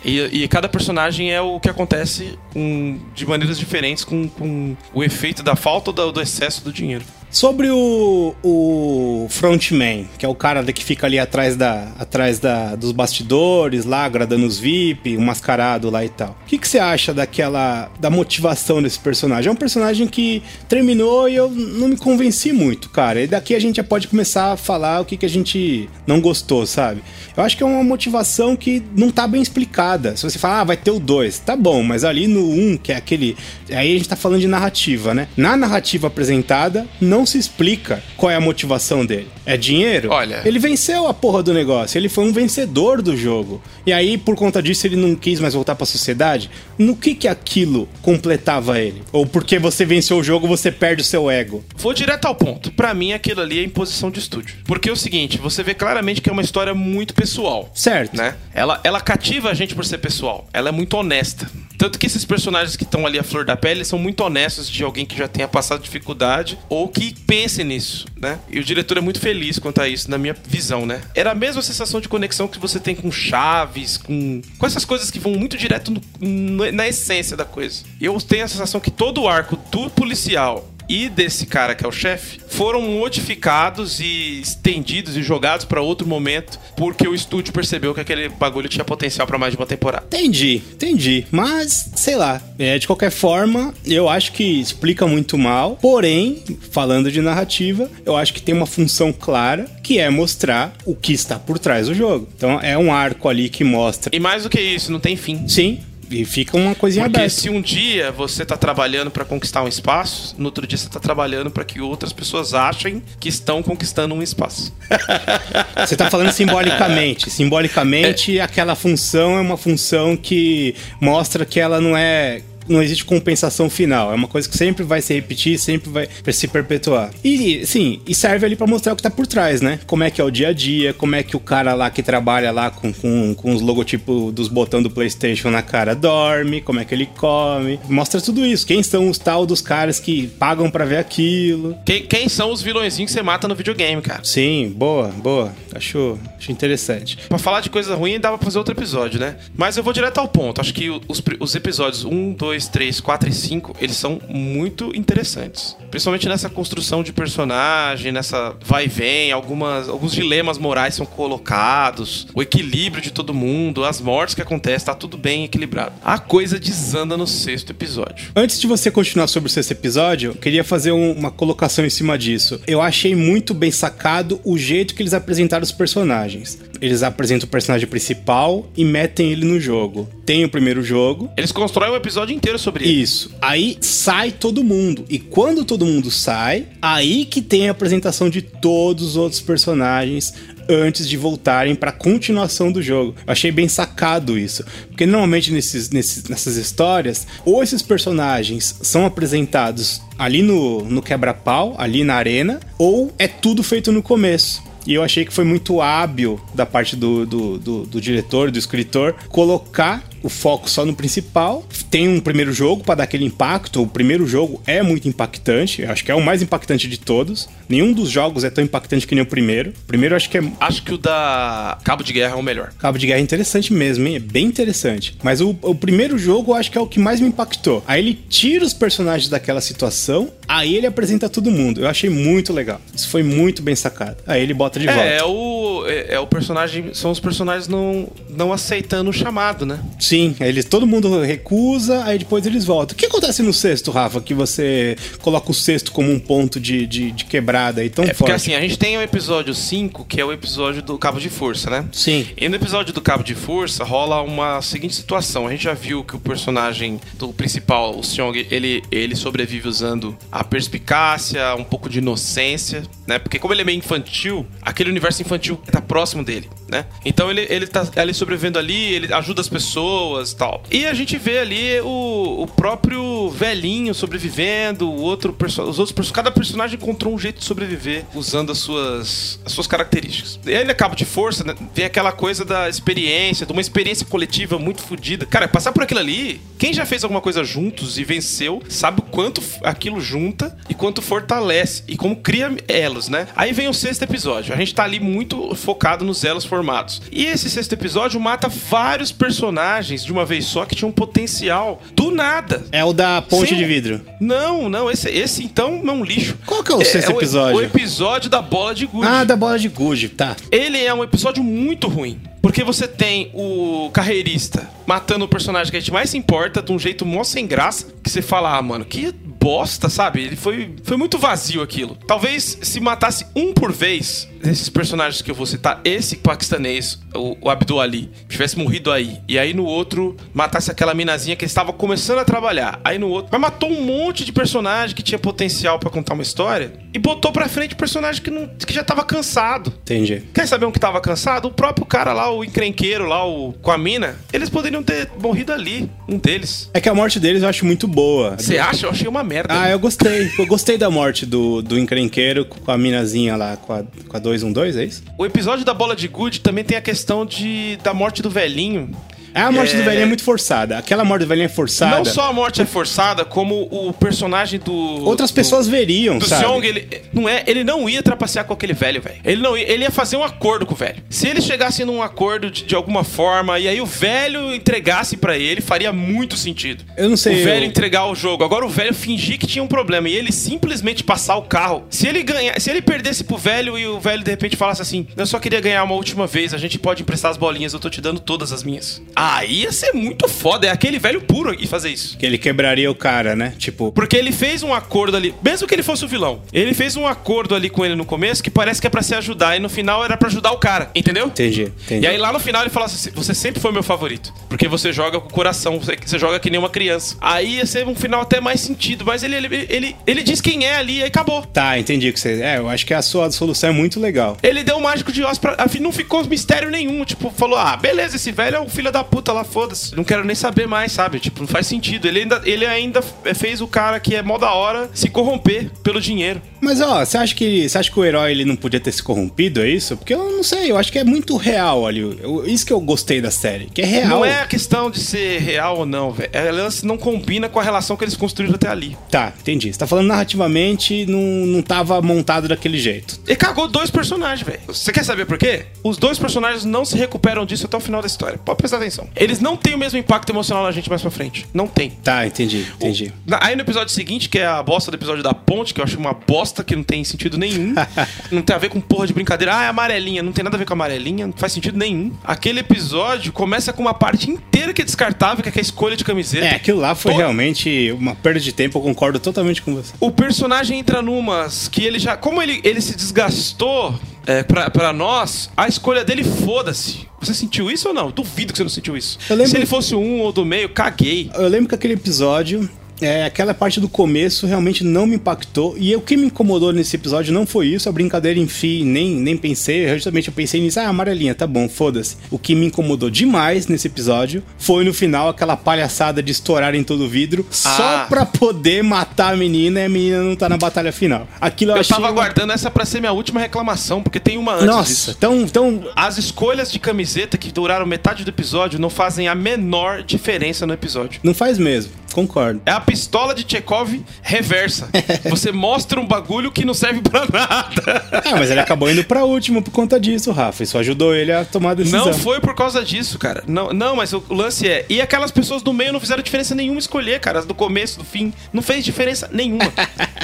Speaker 1: E, e cada personagem é o que acontece com- de maneiras diferentes com, com o efeito da falta ou do, do excesso do dinheiro.
Speaker 2: Sobre o, o frontman, que é o cara que fica ali atrás, da, atrás da, dos bastidores, lá agradando os VIP, o mascarado lá e tal. O que, que você acha daquela. da motivação desse personagem? É um personagem que terminou e eu não me convenci muito, cara. E daqui a gente já pode começar a falar o que, que a gente não gostou, sabe? Eu acho que é uma motivação que não tá bem explicada. Se você falar, ah, vai ter o 2, tá bom, mas ali no 1, um, que é aquele. Aí a gente tá falando de narrativa, né? Na narrativa apresentada, não se explica qual é a motivação dele. É dinheiro?
Speaker 1: Olha-
Speaker 2: Ele venceu a porra do negócio, ele foi um vencedor do jogo. E aí, por conta disso, ele não quis mais voltar pra sociedade. No que que aquilo completava ele? Ou porque você venceu o jogo, você perde o seu ego?
Speaker 1: Vou direto ao ponto. Pra mim, aquilo ali é imposição de estúdio. Porque é o seguinte, você vê claramente que é uma história muito pessoal.
Speaker 2: Certo.
Speaker 1: Né? Ela, ela cativa a gente por ser pessoal. Ela é muito honesta. Tanto que esses personagens que estão ali à flor da pele são muito honestos de alguém que já tenha passado dificuldade ou que pense nisso, né? E o diretor é muito feliz quanto a isso, na minha visão, né? Era a mesma sensação de conexão que você tem com Chaves, com, com essas coisas que vão muito direto no- na essência da coisa. Eu tenho a sensação que todo o arco do policial e desse cara que é o chefe foram modificados e estendidos e jogados pra outro momento porque o estúdio percebeu que aquele bagulho tinha potencial pra mais de uma temporada.
Speaker 2: Entendi, entendi. Mas, sei lá. É, de qualquer forma, eu acho que explica muito mal. Porém, falando de narrativa, eu acho que tem uma função clara que é mostrar o que está por trás do jogo. Então é um arco ali que mostra.
Speaker 1: E mais do que isso, não tem fim.
Speaker 2: Sim. E fica uma coisinha
Speaker 1: Porque
Speaker 2: aberta.
Speaker 1: se um dia você tá trabalhando pra conquistar um espaço, no outro dia você tá trabalhando pra que outras pessoas achem que estão conquistando um espaço.
Speaker 2: Você tá falando simbolicamente. Simbolicamente, aquela função é uma função que mostra que ela não é. Não existe compensação final. É uma coisa que sempre vai se repetir, sempre vai se perpetuar. E, sim, e serve ali pra mostrar o que tá por trás, né? Como é que é o dia a dia, como é que o cara lá que trabalha lá com, com, com os logotipos dos botões do PlayStation na cara dorme, como é que ele come. Mostra tudo isso. Quem são os tal dos caras que pagam pra ver aquilo.
Speaker 1: Quem, quem são os vilõezinhos que você mata no videogame, cara?
Speaker 2: Sim, boa, boa. Acho, acho interessante.
Speaker 1: Pra falar de coisa ruim, dava pra fazer outro episódio, né? Mas eu vou direto ao ponto. Acho que os, os episódios 1, 2, 3, 4 e 5, eles são muito interessantes. Principalmente nessa construção de personagem, nessa vai e vem, algumas, alguns dilemas morais são colocados, o equilíbrio de todo mundo, as mortes que acontecem, tá tudo bem equilibrado. A coisa desanda no sexto episódio.
Speaker 2: Antes de você continuar sobre o sexto episódio, eu queria fazer um- uma colocação em cima disso. Eu achei muito bem sacado o jeito que eles apresentaram os personagens. Eles apresentam o personagem principal e metem ele no jogo. Tem o primeiro jogo.
Speaker 1: Eles constroem um episódio inteiro sobre ele.
Speaker 2: Isso. Aí sai todo mundo. E quando todo mundo sai, aí que tem a apresentação de todos os outros personagens antes de voltarem pra continuação do jogo. Eu achei bem sacado isso. Porque normalmente nesses, nesses- nessas histórias, ou esses personagens são apresentados ali no, no quebra-pau, ali na arena, ou é tudo feito no começo. E eu achei que foi muito hábil da parte do, do, do, do diretor, do escritor, colocar o foco só no principal. Tem um primeiro jogo para dar aquele impacto. O primeiro jogo é muito impactante. Eu acho que é o mais impactante de todos. Nenhum dos jogos é tão impactante que nem o primeiro. O primeiro acho que é
Speaker 1: Acho que o da Cabo de Guerra é o melhor.
Speaker 2: Cabo de Guerra é interessante mesmo, hein? É bem interessante. Mas o, o primeiro jogo eu acho que é o que mais me impactou. Aí ele tira os personagens daquela situação, aí ele apresenta todo mundo. Eu achei muito legal. Isso foi muito bem sacado. Aí ele bota de volta.
Speaker 1: É, é o, é, é o personagem. São os personagens não, não aceitando o chamado, né?
Speaker 2: Sim, eles, todo mundo recusa, aí depois eles voltam. O que acontece no sexto, Rafa, que você coloca o sexto como um ponto de, de, de quebrada aí tão
Speaker 1: É
Speaker 2: forte?
Speaker 1: porque assim, a gente tem o episódio 5, que é o episódio do Cabo de Força, né?
Speaker 2: Sim.
Speaker 1: E no episódio do Cabo de Força rola uma seguinte situação. A gente já viu que o personagem do principal, o Seong, ele, ele sobrevive usando a perspicácia, um pouco de inocência, né? Porque como ele é meio infantil, aquele universo infantil tá próximo dele, né? Então ele, ele tá ali sobrevivendo ali, ele ajuda as pessoas e tal. E a gente vê ali o, o próprio velhinho sobrevivendo, o outro os outros perso cada personagem encontrou um jeito de sobreviver usando as suas, as suas características. E aí ele acaba de força, né? Vem aquela coisa da experiência, de uma experiência coletiva muito fodida. Cara, passar por aquilo ali, quem já fez alguma coisa juntos e venceu, sabe o quanto aquilo junta e quanto fortalece e como cria elos, né? Aí vem o sexto episódio. A gente tá ali muito focado nos elos formados. E esse sexto episódio mata vários personagens de uma vez só que tinham um potencial do nada.
Speaker 2: É o da ponte
Speaker 1: Sim.
Speaker 2: de vidro.
Speaker 1: Não, não, esse, esse então é um lixo.
Speaker 2: Qual que é o sexto episódio?
Speaker 1: O, episódio da bola de gude.
Speaker 2: Ah, da bola de gude, tá.
Speaker 1: Ele é um episódio muito ruim. Porque você tem o carreirista matando o personagem que a gente mais se importa de um jeito mó sem graça. Que você fala, ah, mano, que bosta, sabe? Ele foi, foi muito vazio aquilo. Talvez se matasse um por vez desses personagens que eu vou citar, esse paquistanês, o, o Abdul Ali, tivesse morrido aí. E aí no outro matasse aquela minazinha que estava começando a trabalhar. Aí no outro. Mas matou um monte de personagem que tinha potencial pra contar uma história. E botou pra frente personagem que, não, que já tava cansado.
Speaker 2: Entendi.
Speaker 1: Quer saber um que tava cansado? O próprio cara lá, o encrenqueiro lá, o com a mina. Eles poderiam ter morrido ali, um deles.
Speaker 2: É que a morte deles eu acho muito boa.
Speaker 1: Você acha? Eu achei uma merda.
Speaker 2: Ah, eu gostei. Eu gostei da morte do, do encrenqueiro com a minazinha lá, com a, com a 212, é isso?
Speaker 1: O episódio da bola de gude também tem a questão de da morte do velhinho.
Speaker 2: A morte
Speaker 1: É.
Speaker 2: do velhinho é muito forçada. Aquela morte do velhinho é forçada.
Speaker 1: Não só a morte é forçada, como o personagem do.
Speaker 2: Outras
Speaker 1: do-
Speaker 2: pessoas veriam,
Speaker 1: Do
Speaker 2: sabe?
Speaker 1: Seong, ele não é, ele não ia trapacear com aquele velho, velho. Ele não ia, ele ia fazer um acordo com o velho. Se ele chegasse num acordo de, de alguma forma e aí o velho entregasse pra ele, faria muito sentido.
Speaker 2: Eu não sei,
Speaker 1: O velho
Speaker 2: eu-
Speaker 1: entregar o jogo. Agora o velho fingir que tinha um problema e ele simplesmente passar o carro. Se ele ganhar, se ele perdesse pro velho e o velho de repente falasse assim: "Eu só queria ganhar uma última vez, a gente pode emprestar as bolinhas, eu tô te dando todas as minhas". Aí ia ser muito foda, é aquele velho puro e fazer isso.
Speaker 2: Que ele quebraria o cara, né? Tipo,
Speaker 1: Porque ele fez um acordo ali, mesmo que ele fosse o vilão, ele fez um acordo ali com ele no começo que parece que é pra se ajudar e no final era pra ajudar o cara, entendeu?
Speaker 2: entendi, entendi.
Speaker 1: E aí lá no final ele fala assim: você sempre foi meu favorito. Porque você joga com o coração, você, você joga que nem uma criança. Aí ia ser um final até mais sentido, mas ele, ele, ele, ele diz quem é ali e acabou.
Speaker 2: Tá, entendi o que você. É, eu acho que a sua solução é muito legal.
Speaker 1: Ele deu o mágico de Oz pra. Não ficou mistério nenhum. Tipo, falou: ah, beleza, esse velho é o filho da puta lá, foda-se. Não quero nem saber mais, sabe? Tipo, não faz sentido. Ele ainda, ele ainda fez o cara que é mó da hora se corromper pelo dinheiro.
Speaker 2: Mas ó, você acha que você acha que o herói ele não podia ter se corrompido, é isso? Porque eu não sei, eu acho que é muito real ali. Eu- isso que eu gostei da série, que é real.
Speaker 1: Não é a questão de ser real ou não, velho. Ela não combina com a relação que eles construíram até ali.
Speaker 2: Tá, entendi. Você tá falando narrativamente, não, não tava montado daquele jeito.
Speaker 1: Ele cagou dois personagens, velho. Você quer saber por quê? Os dois personagens não se recuperam disso até o final da história. Pode prestar atenção. Eles não têm o mesmo impacto emocional na gente mais pra frente. Não tem.
Speaker 2: Tá, entendi, entendi.
Speaker 1: Na- Aí no episódio seguinte, que é a bosta do episódio da ponte, que eu acho uma bosta que não tem sentido nenhum. não tem a ver com porra de brincadeira. Ah, é amarelinha. Não tem nada a ver com amarelinha. Não faz sentido nenhum. Aquele episódio começa com uma parte inteira que é descartável, que é a escolha de camiseta.
Speaker 2: É, aquilo lá foi
Speaker 1: Todo-
Speaker 2: realmente uma perda de tempo, eu concordo totalmente com você.
Speaker 1: O personagem entra numas que ele já. Como ele, ele se desgastou é, pra, pra nós, a escolha dele foda-se. Você sentiu isso ou não? Duvido que você não sentiu isso.
Speaker 2: Eu lembro-
Speaker 1: Se ele fosse um ou do meio, caguei.
Speaker 2: Eu lembro que aquele episódio, é, aquela parte do começo realmente não me impactou. E o que me incomodou nesse episódio não foi isso, a brincadeira si, nem, nem pensei. Justamente eu pensei nisso, ah, amarelinha, tá bom, foda-se. O que me incomodou demais nesse episódio foi no final aquela palhaçada de estourar em todo o vidro só
Speaker 1: Ah.
Speaker 2: pra poder matar a menina e a menina não tá na batalha final. Aquilo eu,
Speaker 1: Eu
Speaker 2: achei.
Speaker 1: tava aguardando essa pra ser minha última reclamação, porque tem uma antes
Speaker 2: Nossa,
Speaker 1: disso.
Speaker 2: tão, tão.
Speaker 1: As escolhas de camiseta que duraram metade do episódio não fazem a menor diferença no episódio.
Speaker 2: Não faz mesmo, concordo.
Speaker 1: É a pistola de Chekhov reversa. Você mostra um bagulho que não serve pra nada.
Speaker 2: Ah, mas ele acabou indo pra último por conta disso, Rafa. Isso ajudou ele a tomar a decisão.
Speaker 1: Não foi por causa disso, cara. Não, não, mas o lance é. E aquelas pessoas do meio não fizeram diferença nenhuma escolher, cara. As do começo, do fim. Não fez diferença nenhuma.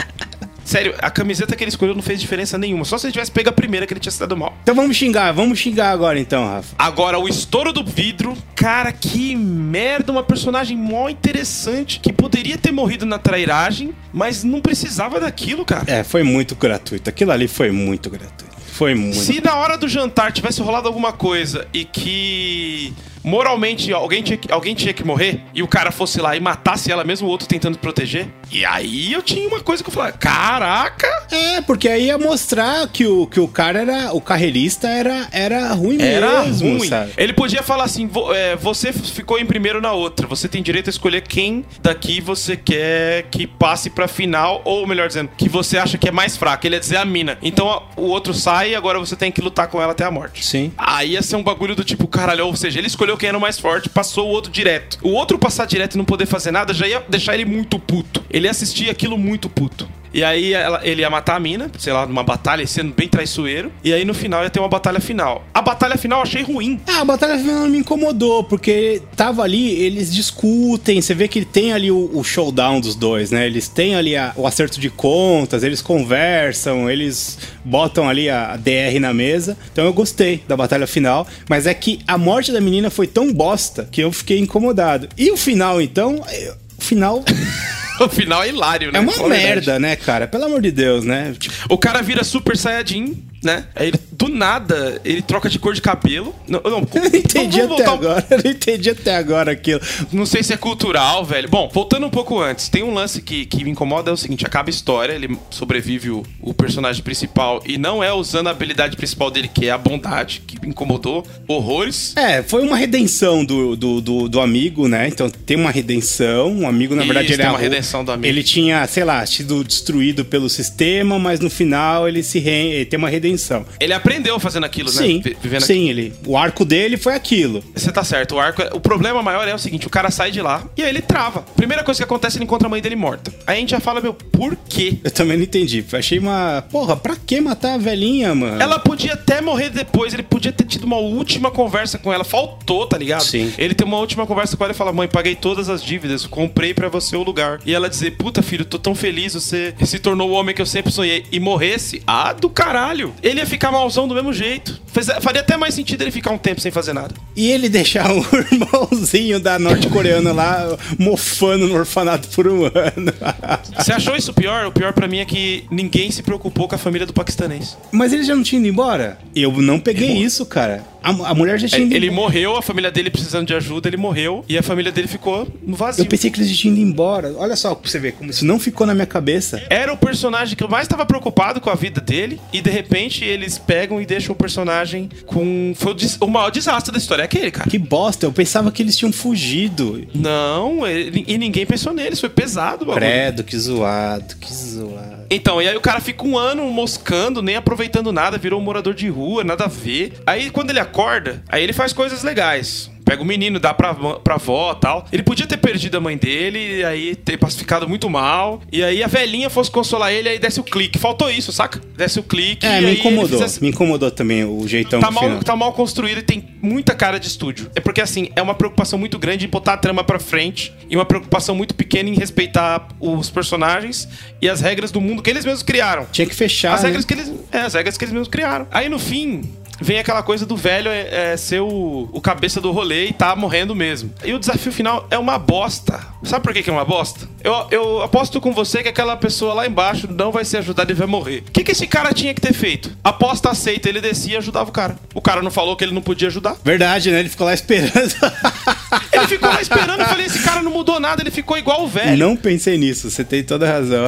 Speaker 1: Sério, a camiseta que ele escolheu não fez diferença nenhuma. Só se ele tivesse pego a primeira que ele tinha se dado mal.
Speaker 2: Então vamos xingar, vamos xingar agora então, Rafa.
Speaker 1: Agora, o estouro do vidro. Cara, que merda. Uma personagem mó interessante. Que poderia ter morrido na trairagem, mas não precisava daquilo, cara.
Speaker 2: É, foi muito gratuito. Aquilo ali foi muito gratuito. Foi muito.
Speaker 1: Se na hora do jantar tivesse rolado alguma coisa e que moralmente alguém tinha, que, alguém tinha que morrer e o cara fosse lá e matasse ela mesmo, o outro tentando proteger, e aí eu tinha uma coisa que eu falava: caraca!
Speaker 2: É, porque aí ia mostrar que o, que o cara era. O carreirista era, era ruim
Speaker 1: Era
Speaker 2: mesmo,
Speaker 1: ruim.
Speaker 2: sabe?
Speaker 1: Ele podia falar assim: "Vo- é, você ficou em primeiro na outra. Você tem direito a escolher quem daqui você quer que passe pra final, ou melhor dizendo, que você acha que é mais fraco. Ele ia dizer a mina. Então o outro sai e agora você tem que lutar com ela até a morte.
Speaker 2: Sim.
Speaker 1: Aí ia ser um bagulho do tipo, caralho, ou seja, ele escolheu quem era o mais forte, passou o outro direto. O outro passar direto e não poder fazer nada já ia deixar ele muito puto. Ele ia assistir aquilo muito puto. E aí ela- ele ia matar a mina, sei lá, numa batalha, sendo bem traiçoeiro. E aí no final ia ter uma batalha final. A batalha final eu achei ruim.
Speaker 2: Ah, a batalha final me incomodou, porque tava ali, eles discutem, você vê que tem ali o, o showdown dos dois, né? Eles têm ali a- o acerto de contas, eles conversam, eles botam ali a, a DR na mesa. Então eu gostei da batalha final, mas é que a morte da menina foi tão bosta que eu fiquei incomodado. E o final, então, eu- o final
Speaker 1: O final é hilário, né?
Speaker 2: é uma merda, né, cara? Pelo amor de Deus, né? Tipo,
Speaker 1: O cara vira Super Saiyajin, né? Aí ele, do nada, ele troca de cor de cabelo. Não, não,
Speaker 2: eu não entendi
Speaker 1: vamos
Speaker 2: até agora, eu não entendi até agora aquilo.
Speaker 1: Não sei se é cultural, velho. Bom, voltando um pouco antes, tem um lance que, que me incomoda, é o seguinte, acaba a história, ele sobrevive o, o personagem principal e não é usando a habilidade principal dele, que é a bondade, que me incomodou horrores.
Speaker 2: É, foi uma redenção do, do, do, do amigo, né? Então tem uma redenção. Um amigo, na
Speaker 1: Isso,
Speaker 2: verdade, ele
Speaker 1: tem
Speaker 2: é
Speaker 1: uma
Speaker 2: arru-
Speaker 1: redenção do amigo.
Speaker 2: Ele tinha, sei lá, sido destruído pelo sistema, mas no final ele se re... ele tem uma redenção.
Speaker 1: Ele aprendeu aprendeu fazendo aquilo,
Speaker 2: Sim,
Speaker 1: né? Vi- Vivendo
Speaker 2: sim, ele. O arco dele foi aquilo.
Speaker 1: Você tá certo, o arco. é- O problema maior é o seguinte: o cara sai de lá e aí ele trava. Primeira coisa que acontece, ele encontra a mãe dele morta. Aí a gente já fala, meu, por quê?
Speaker 2: Eu também não entendi. Achei uma. Porra, pra que matar a velhinha, mano?
Speaker 1: Ela podia até morrer depois, ele podia ter tido uma última conversa com ela. Faltou, tá ligado?
Speaker 2: Sim.
Speaker 1: Ele tem uma última conversa com ela e fala: Mãe, paguei todas as dívidas, comprei pra você o lugar. E ela dizer: Puta, filho, tô tão feliz, você se tornou o homem que eu sempre sonhei. E morresse? Ah, do caralho. Ele ia ficar malzão do mesmo jeito. Fez- faria até mais sentido ele ficar um tempo sem fazer nada.
Speaker 2: E ele deixar o irmãozinho da norte-coreana lá mofando no orfanato por um ano.
Speaker 1: Você achou isso pior? O pior pra mim é que ninguém se preocupou com a família do paquistanês.
Speaker 2: Mas ele já não tinha ido embora? Eu não peguei isso, cara. A, a mulher já tinha ido
Speaker 1: Ele morreu, a família dele precisando de ajuda, ele morreu e a família dele ficou no vazio.
Speaker 2: Eu pensei que eles tinham ido embora. Olha só pra você ver como isso não ficou na minha cabeça.
Speaker 1: Era o personagem que eu mais estava preocupado com a vida dele e de repente eles pegam e deixam o personagem com. Foi o, des- o maior desastre da história. É aquele, cara.
Speaker 2: Que bosta, eu pensava que eles tinham fugido.
Speaker 1: Não, ele- e ninguém pensou neles, foi pesado o bagulho.
Speaker 2: Credo, que zoado, que zoado.
Speaker 1: Então, e aí o cara fica um ano moscando, nem aproveitando nada, virou um morador de rua, nada a ver. Aí quando ele acorda, aí ele faz coisas legais. Pega o menino, dá pra, pra avó tal. Ele podia ter perdido a mãe dele, e aí ter pacificado muito mal. E aí a velhinha fosse consolar ele, aí desce o clique. Faltou isso, saca? Desce o clique.
Speaker 2: É,
Speaker 1: e
Speaker 2: me incomodou.
Speaker 1: fizesse-
Speaker 2: Me incomodou também o jeitão
Speaker 1: Tá mal,
Speaker 2: final.
Speaker 1: tá mal construído e tem muita cara de estúdio. É porque, assim, é uma preocupação muito grande em botar a trama pra frente e uma preocupação muito pequena em respeitar os personagens e as regras do mundo que eles mesmos criaram.
Speaker 2: Tinha que fechar,
Speaker 1: As
Speaker 2: né?
Speaker 1: regras que eles. É, as regras que eles mesmos criaram. Aí no fim. Vem aquela coisa do velho é, é ser o, o cabeça do rolê e tá morrendo mesmo. E o desafio final é uma bosta. Sabe por que, que é uma bosta? Eu, eu aposto com você que aquela pessoa lá embaixo não vai ser ajudada e vai morrer. O que, que esse cara tinha que ter feito? Aposta aceita, ele descia e ajudava o cara. O cara não falou que ele não podia ajudar.
Speaker 2: Verdade, né? Ele ficou lá esperando.
Speaker 1: Ele ficou lá esperando, eu falei, esse cara não mudou nada, ele ficou igual o velho.
Speaker 2: não pensei nisso, você tem toda a razão.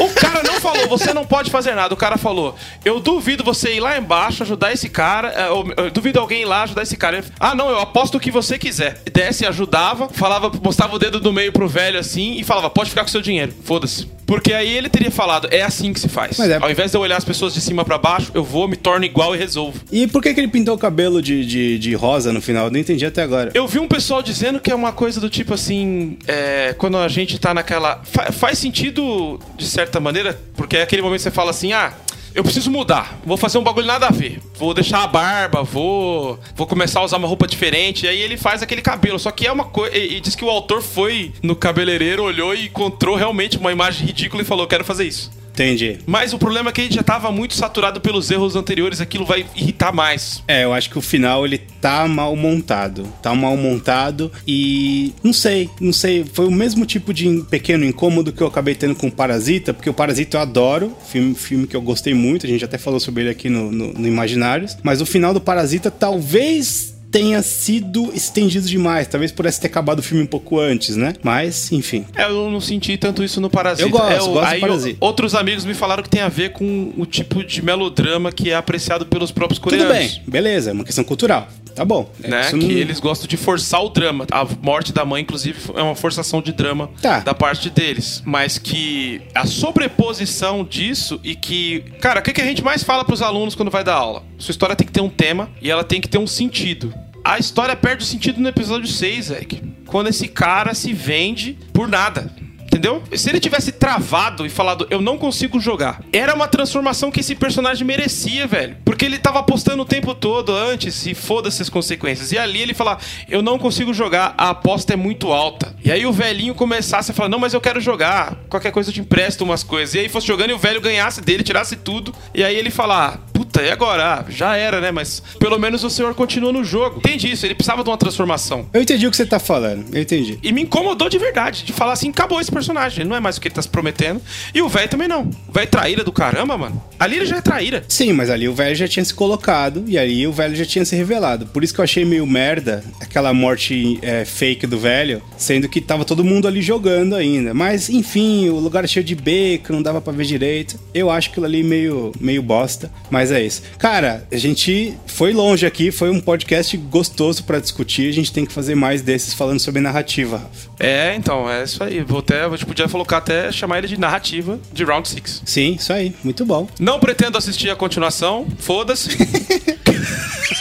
Speaker 1: O cara não falou, você não pode fazer nada. O cara falou, eu duvido você ir lá embaixo ajudar esse cara, é, ou, eu duvido alguém ir lá ajudar esse cara. Ele, ah, não, eu aposto o que você quiser. Desce, ajudava, falava, mostrava o dedo do meio pro velho assim e falava, pode ficar com seu dinheiro, foda-se. Porque aí ele teria falado, é assim que se faz.
Speaker 2: É-
Speaker 1: Ao invés de eu olhar as pessoas de cima pra baixo, eu vou, me torno igual e resolvo.
Speaker 2: E por que, que ele pintou o cabelo de, de, de rosa no final? Eu não entendi até agora.
Speaker 1: Eu vi um pessoal dizendo que é uma coisa do tipo assim, é, quando a gente tá naquela. fa- faz sentido de certa maneira, porque é aquele momento que você fala assim, ah. Eu preciso mudar, vou fazer um bagulho nada a ver. Vou deixar a barba, vou vou começar a usar uma roupa diferente. E aí ele faz aquele cabelo. Só que é uma coisa. E, e diz que o autor foi no cabeleireiro, olhou e encontrou realmente uma imagem ridícula e falou: Quero fazer isso.
Speaker 2: Entendi.
Speaker 1: Mas o problema é que a gente já tava muito saturado pelos erros anteriores, aquilo vai irritar mais.
Speaker 2: É, eu acho que o final ele tá mal montado. Tá mal montado e não sei, não sei. Foi o mesmo tipo de pequeno incômodo que eu acabei tendo com o Parasita, porque o Parasita eu adoro, filme, filme que eu gostei muito, a gente até falou sobre ele aqui no, no, no Imaginários. Mas o final do Parasita talvez tenha sido estendido demais. Talvez pudesse ter acabado o filme um pouco antes, né? Mas, enfim.
Speaker 1: É, eu não senti tanto isso no Parasita.
Speaker 2: Eu gosto,
Speaker 1: É,
Speaker 2: gosto
Speaker 1: aí
Speaker 2: Parasita.
Speaker 1: outros amigos me falaram que tem a ver com o tipo de melodrama que é apreciado pelos próprios
Speaker 2: Tudo
Speaker 1: coreanos.
Speaker 2: bem, beleza, é uma questão cultural. Tá bom. É,
Speaker 1: Né? Que
Speaker 2: não-
Speaker 1: eles gostam de forçar o drama. A morte da mãe, inclusive, é uma forçação de drama
Speaker 2: Tá.
Speaker 1: da parte deles. Mas que a sobreposição disso e que. Cara, o que, que a gente mais fala pros alunos quando vai dar aula? Sua história tem que ter um tema e ela tem que ter um sentido. A história perde o sentido no episódio 6, Eric. Quando esse cara se vende por nada. Entendeu? Se ele tivesse travado e falado, eu não consigo jogar, era uma transformação que esse personagem merecia, velho. Porque ele tava apostando o tempo todo antes e foda-se as consequências. E ali ele falar, eu não consigo jogar, a aposta é muito alta. E aí o velhinho começasse a falar, não, mas eu quero jogar, qualquer coisa eu te empresto umas coisas. E aí fosse jogando e o velho ganhasse dele, tirasse tudo. E aí ele falar, puta, e agora? Ah, já era, né? Mas pelo menos o senhor continua no jogo. Entende isso? Ele precisava de uma transformação.
Speaker 2: Eu entendi o que você tá falando, eu entendi.
Speaker 1: E me incomodou de verdade, de falar assim, acabou esse personagem, ele não é mais o que ele tá se prometendo. E o velho também não. O velho é traíra do caramba, mano. Ali ele já é traíra.
Speaker 2: Sim, mas ali o velho já tinha se colocado e aí o velho já tinha se revelado. Por isso que eu achei meio merda aquela morte é, fake do velho, sendo que tava todo mundo ali jogando ainda. Mas enfim, o lugar cheio de beco, não dava pra ver direito. Eu acho aquilo ali meio, meio bosta. Mas Mas é isso. Cara, a gente foi longe aqui, foi um podcast gostoso pra discutir. A gente tem que fazer mais desses falando sobre narrativa, Rafa.
Speaker 1: É, então, é isso aí. Vou até, a gente podia colocar até chamar ele de narrativa de Round 6.
Speaker 2: Sim, isso aí. Muito bom.
Speaker 1: Não pretendo assistir a continuação, foda-se.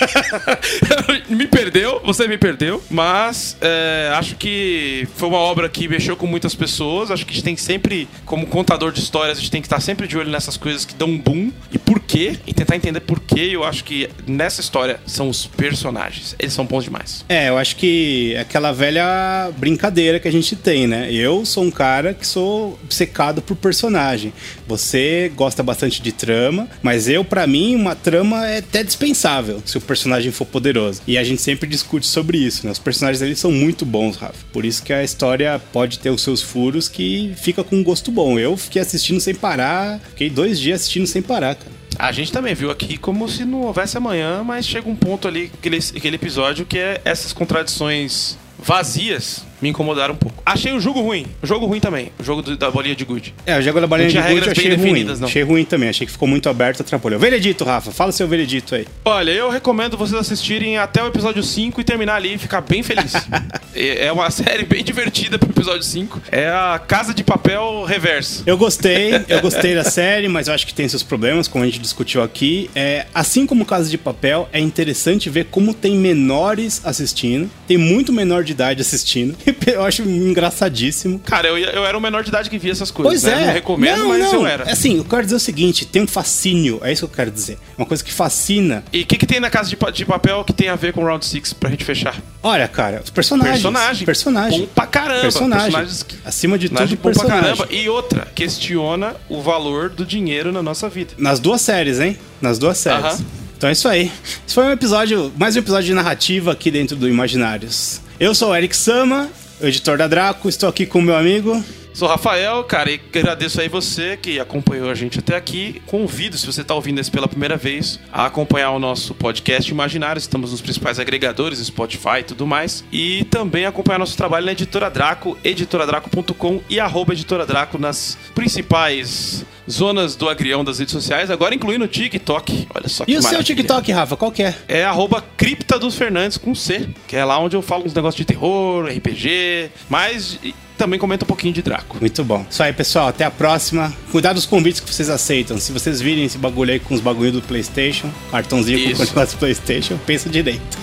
Speaker 1: me perdeu, você me perdeu, mas é, acho que foi uma obra que mexeu com muitas pessoas. Acho que a gente tem sempre, como contador de histórias, a gente tem que estar sempre de olho nessas coisas que dão um boom e por quê, e tentar entender por quê. Eu acho que nessa história são os personagens, eles são bons demais.
Speaker 2: É, eu acho que é aquela velha brincadeira que a gente tem, né? Eu sou um cara que sou obcecado por personagem. Você gosta bastante de trama, mas eu, para mim, uma trama é até dispensável se o personagem for poderoso. E a gente sempre discute sobre isso, né? Os personagens eles são muito bons, Rafa. Por isso que a história pode ter os seus furos que fica com um gosto bom. Eu fiquei assistindo sem parar, fiquei dois dias assistindo sem parar, cara.
Speaker 1: A gente também viu aqui como se não houvesse amanhã, mas chega um ponto ali, aquele, aquele episódio, que é essas contradições vazias me incomodaram um pouco. Achei o jogo ruim. O jogo ruim também. O jogo do- da bolinha de good.
Speaker 2: É, o jogo da balinha
Speaker 1: Não
Speaker 2: de gude achei ruim.
Speaker 1: não.
Speaker 2: Achei ruim também, achei que ficou muito aberto, atrapalhou. Veredito, Rafa, fala seu veredito aí.
Speaker 1: Olha, eu recomendo vocês assistirem até o episódio 5 e terminar ali e ficar bem feliz. é é uma série bem divertida pro episódio 5. É a Casa de Papel Reverso.
Speaker 2: Eu gostei, eu gostei da série, mas eu acho que tem seus problemas, como a gente discutiu aqui. É, assim como Casa de Papel, é interessante ver como tem menores assistindo, tem muito menor de idade assistindo. Eu acho engraçadíssimo.
Speaker 1: Cara, eu, eu era o menor de idade que via essas coisas.
Speaker 2: Pois
Speaker 1: né?
Speaker 2: é.
Speaker 1: Não recomendo, mas eu era.
Speaker 2: Assim, eu quero dizer o seguinte: tem um fascínio, é isso que eu quero dizer. Uma coisa que fascina.
Speaker 1: E o que, que tem na Casa de, de Papel que tem a ver com Round 6 pra gente fechar?
Speaker 2: Olha, cara, os personagens.
Speaker 1: Personagem.
Speaker 2: Personagem.
Speaker 1: Bom pra caramba.
Speaker 2: Personagem.
Speaker 1: Personagens que-
Speaker 2: Acima de
Speaker 1: Personagem
Speaker 2: tudo,
Speaker 1: bom pra
Speaker 2: personagem.
Speaker 1: caramba. E outra, questiona o valor do dinheiro na nossa vida.
Speaker 2: Nas duas séries, hein? Nas duas séries.
Speaker 1: Aham.
Speaker 2: Então é isso aí. Esse foi um episódio, mais um episódio de narrativa aqui dentro do Imaginários. Eu sou o Eric Sama, o editor da Draco, estou aqui com o meu amigo.
Speaker 1: Sou Rafael, cara, e agradeço aí você que acompanhou a gente até aqui. Convido, se você está ouvindo esse pela primeira vez, a acompanhar o nosso podcast Imaginário. Estamos nos principais agregadores, Spotify e tudo mais. E também acompanhar nosso trabalho na Editora Draco, editoradraco.com e arroba Editora Draco nas principais zonas do agrião das redes sociais, agora incluindo o TikTok. Olha só que
Speaker 2: E o seu
Speaker 1: maravilha.
Speaker 2: TikTok, Rafa, qual que é?
Speaker 1: É arroba Cripta dos Fernandes com C, que é lá onde eu falo uns negócios de terror, RPG, mas também comento um pouquinho de Draco.
Speaker 2: Muito bom. Isso aí, pessoal. Até a próxima. Cuidado dos convites que vocês aceitam. Se vocês virem esse bagulho aí com os bagulho do PlayStation, cartãozinho com
Speaker 1: Isso.
Speaker 2: o negócio do PlayStation, pensa direito.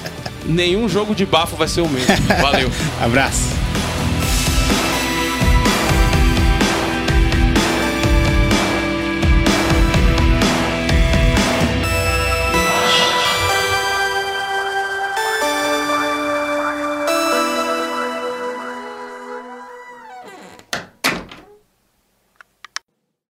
Speaker 1: Nenhum jogo de bafo vai ser o mesmo. Valeu.
Speaker 2: Abraço.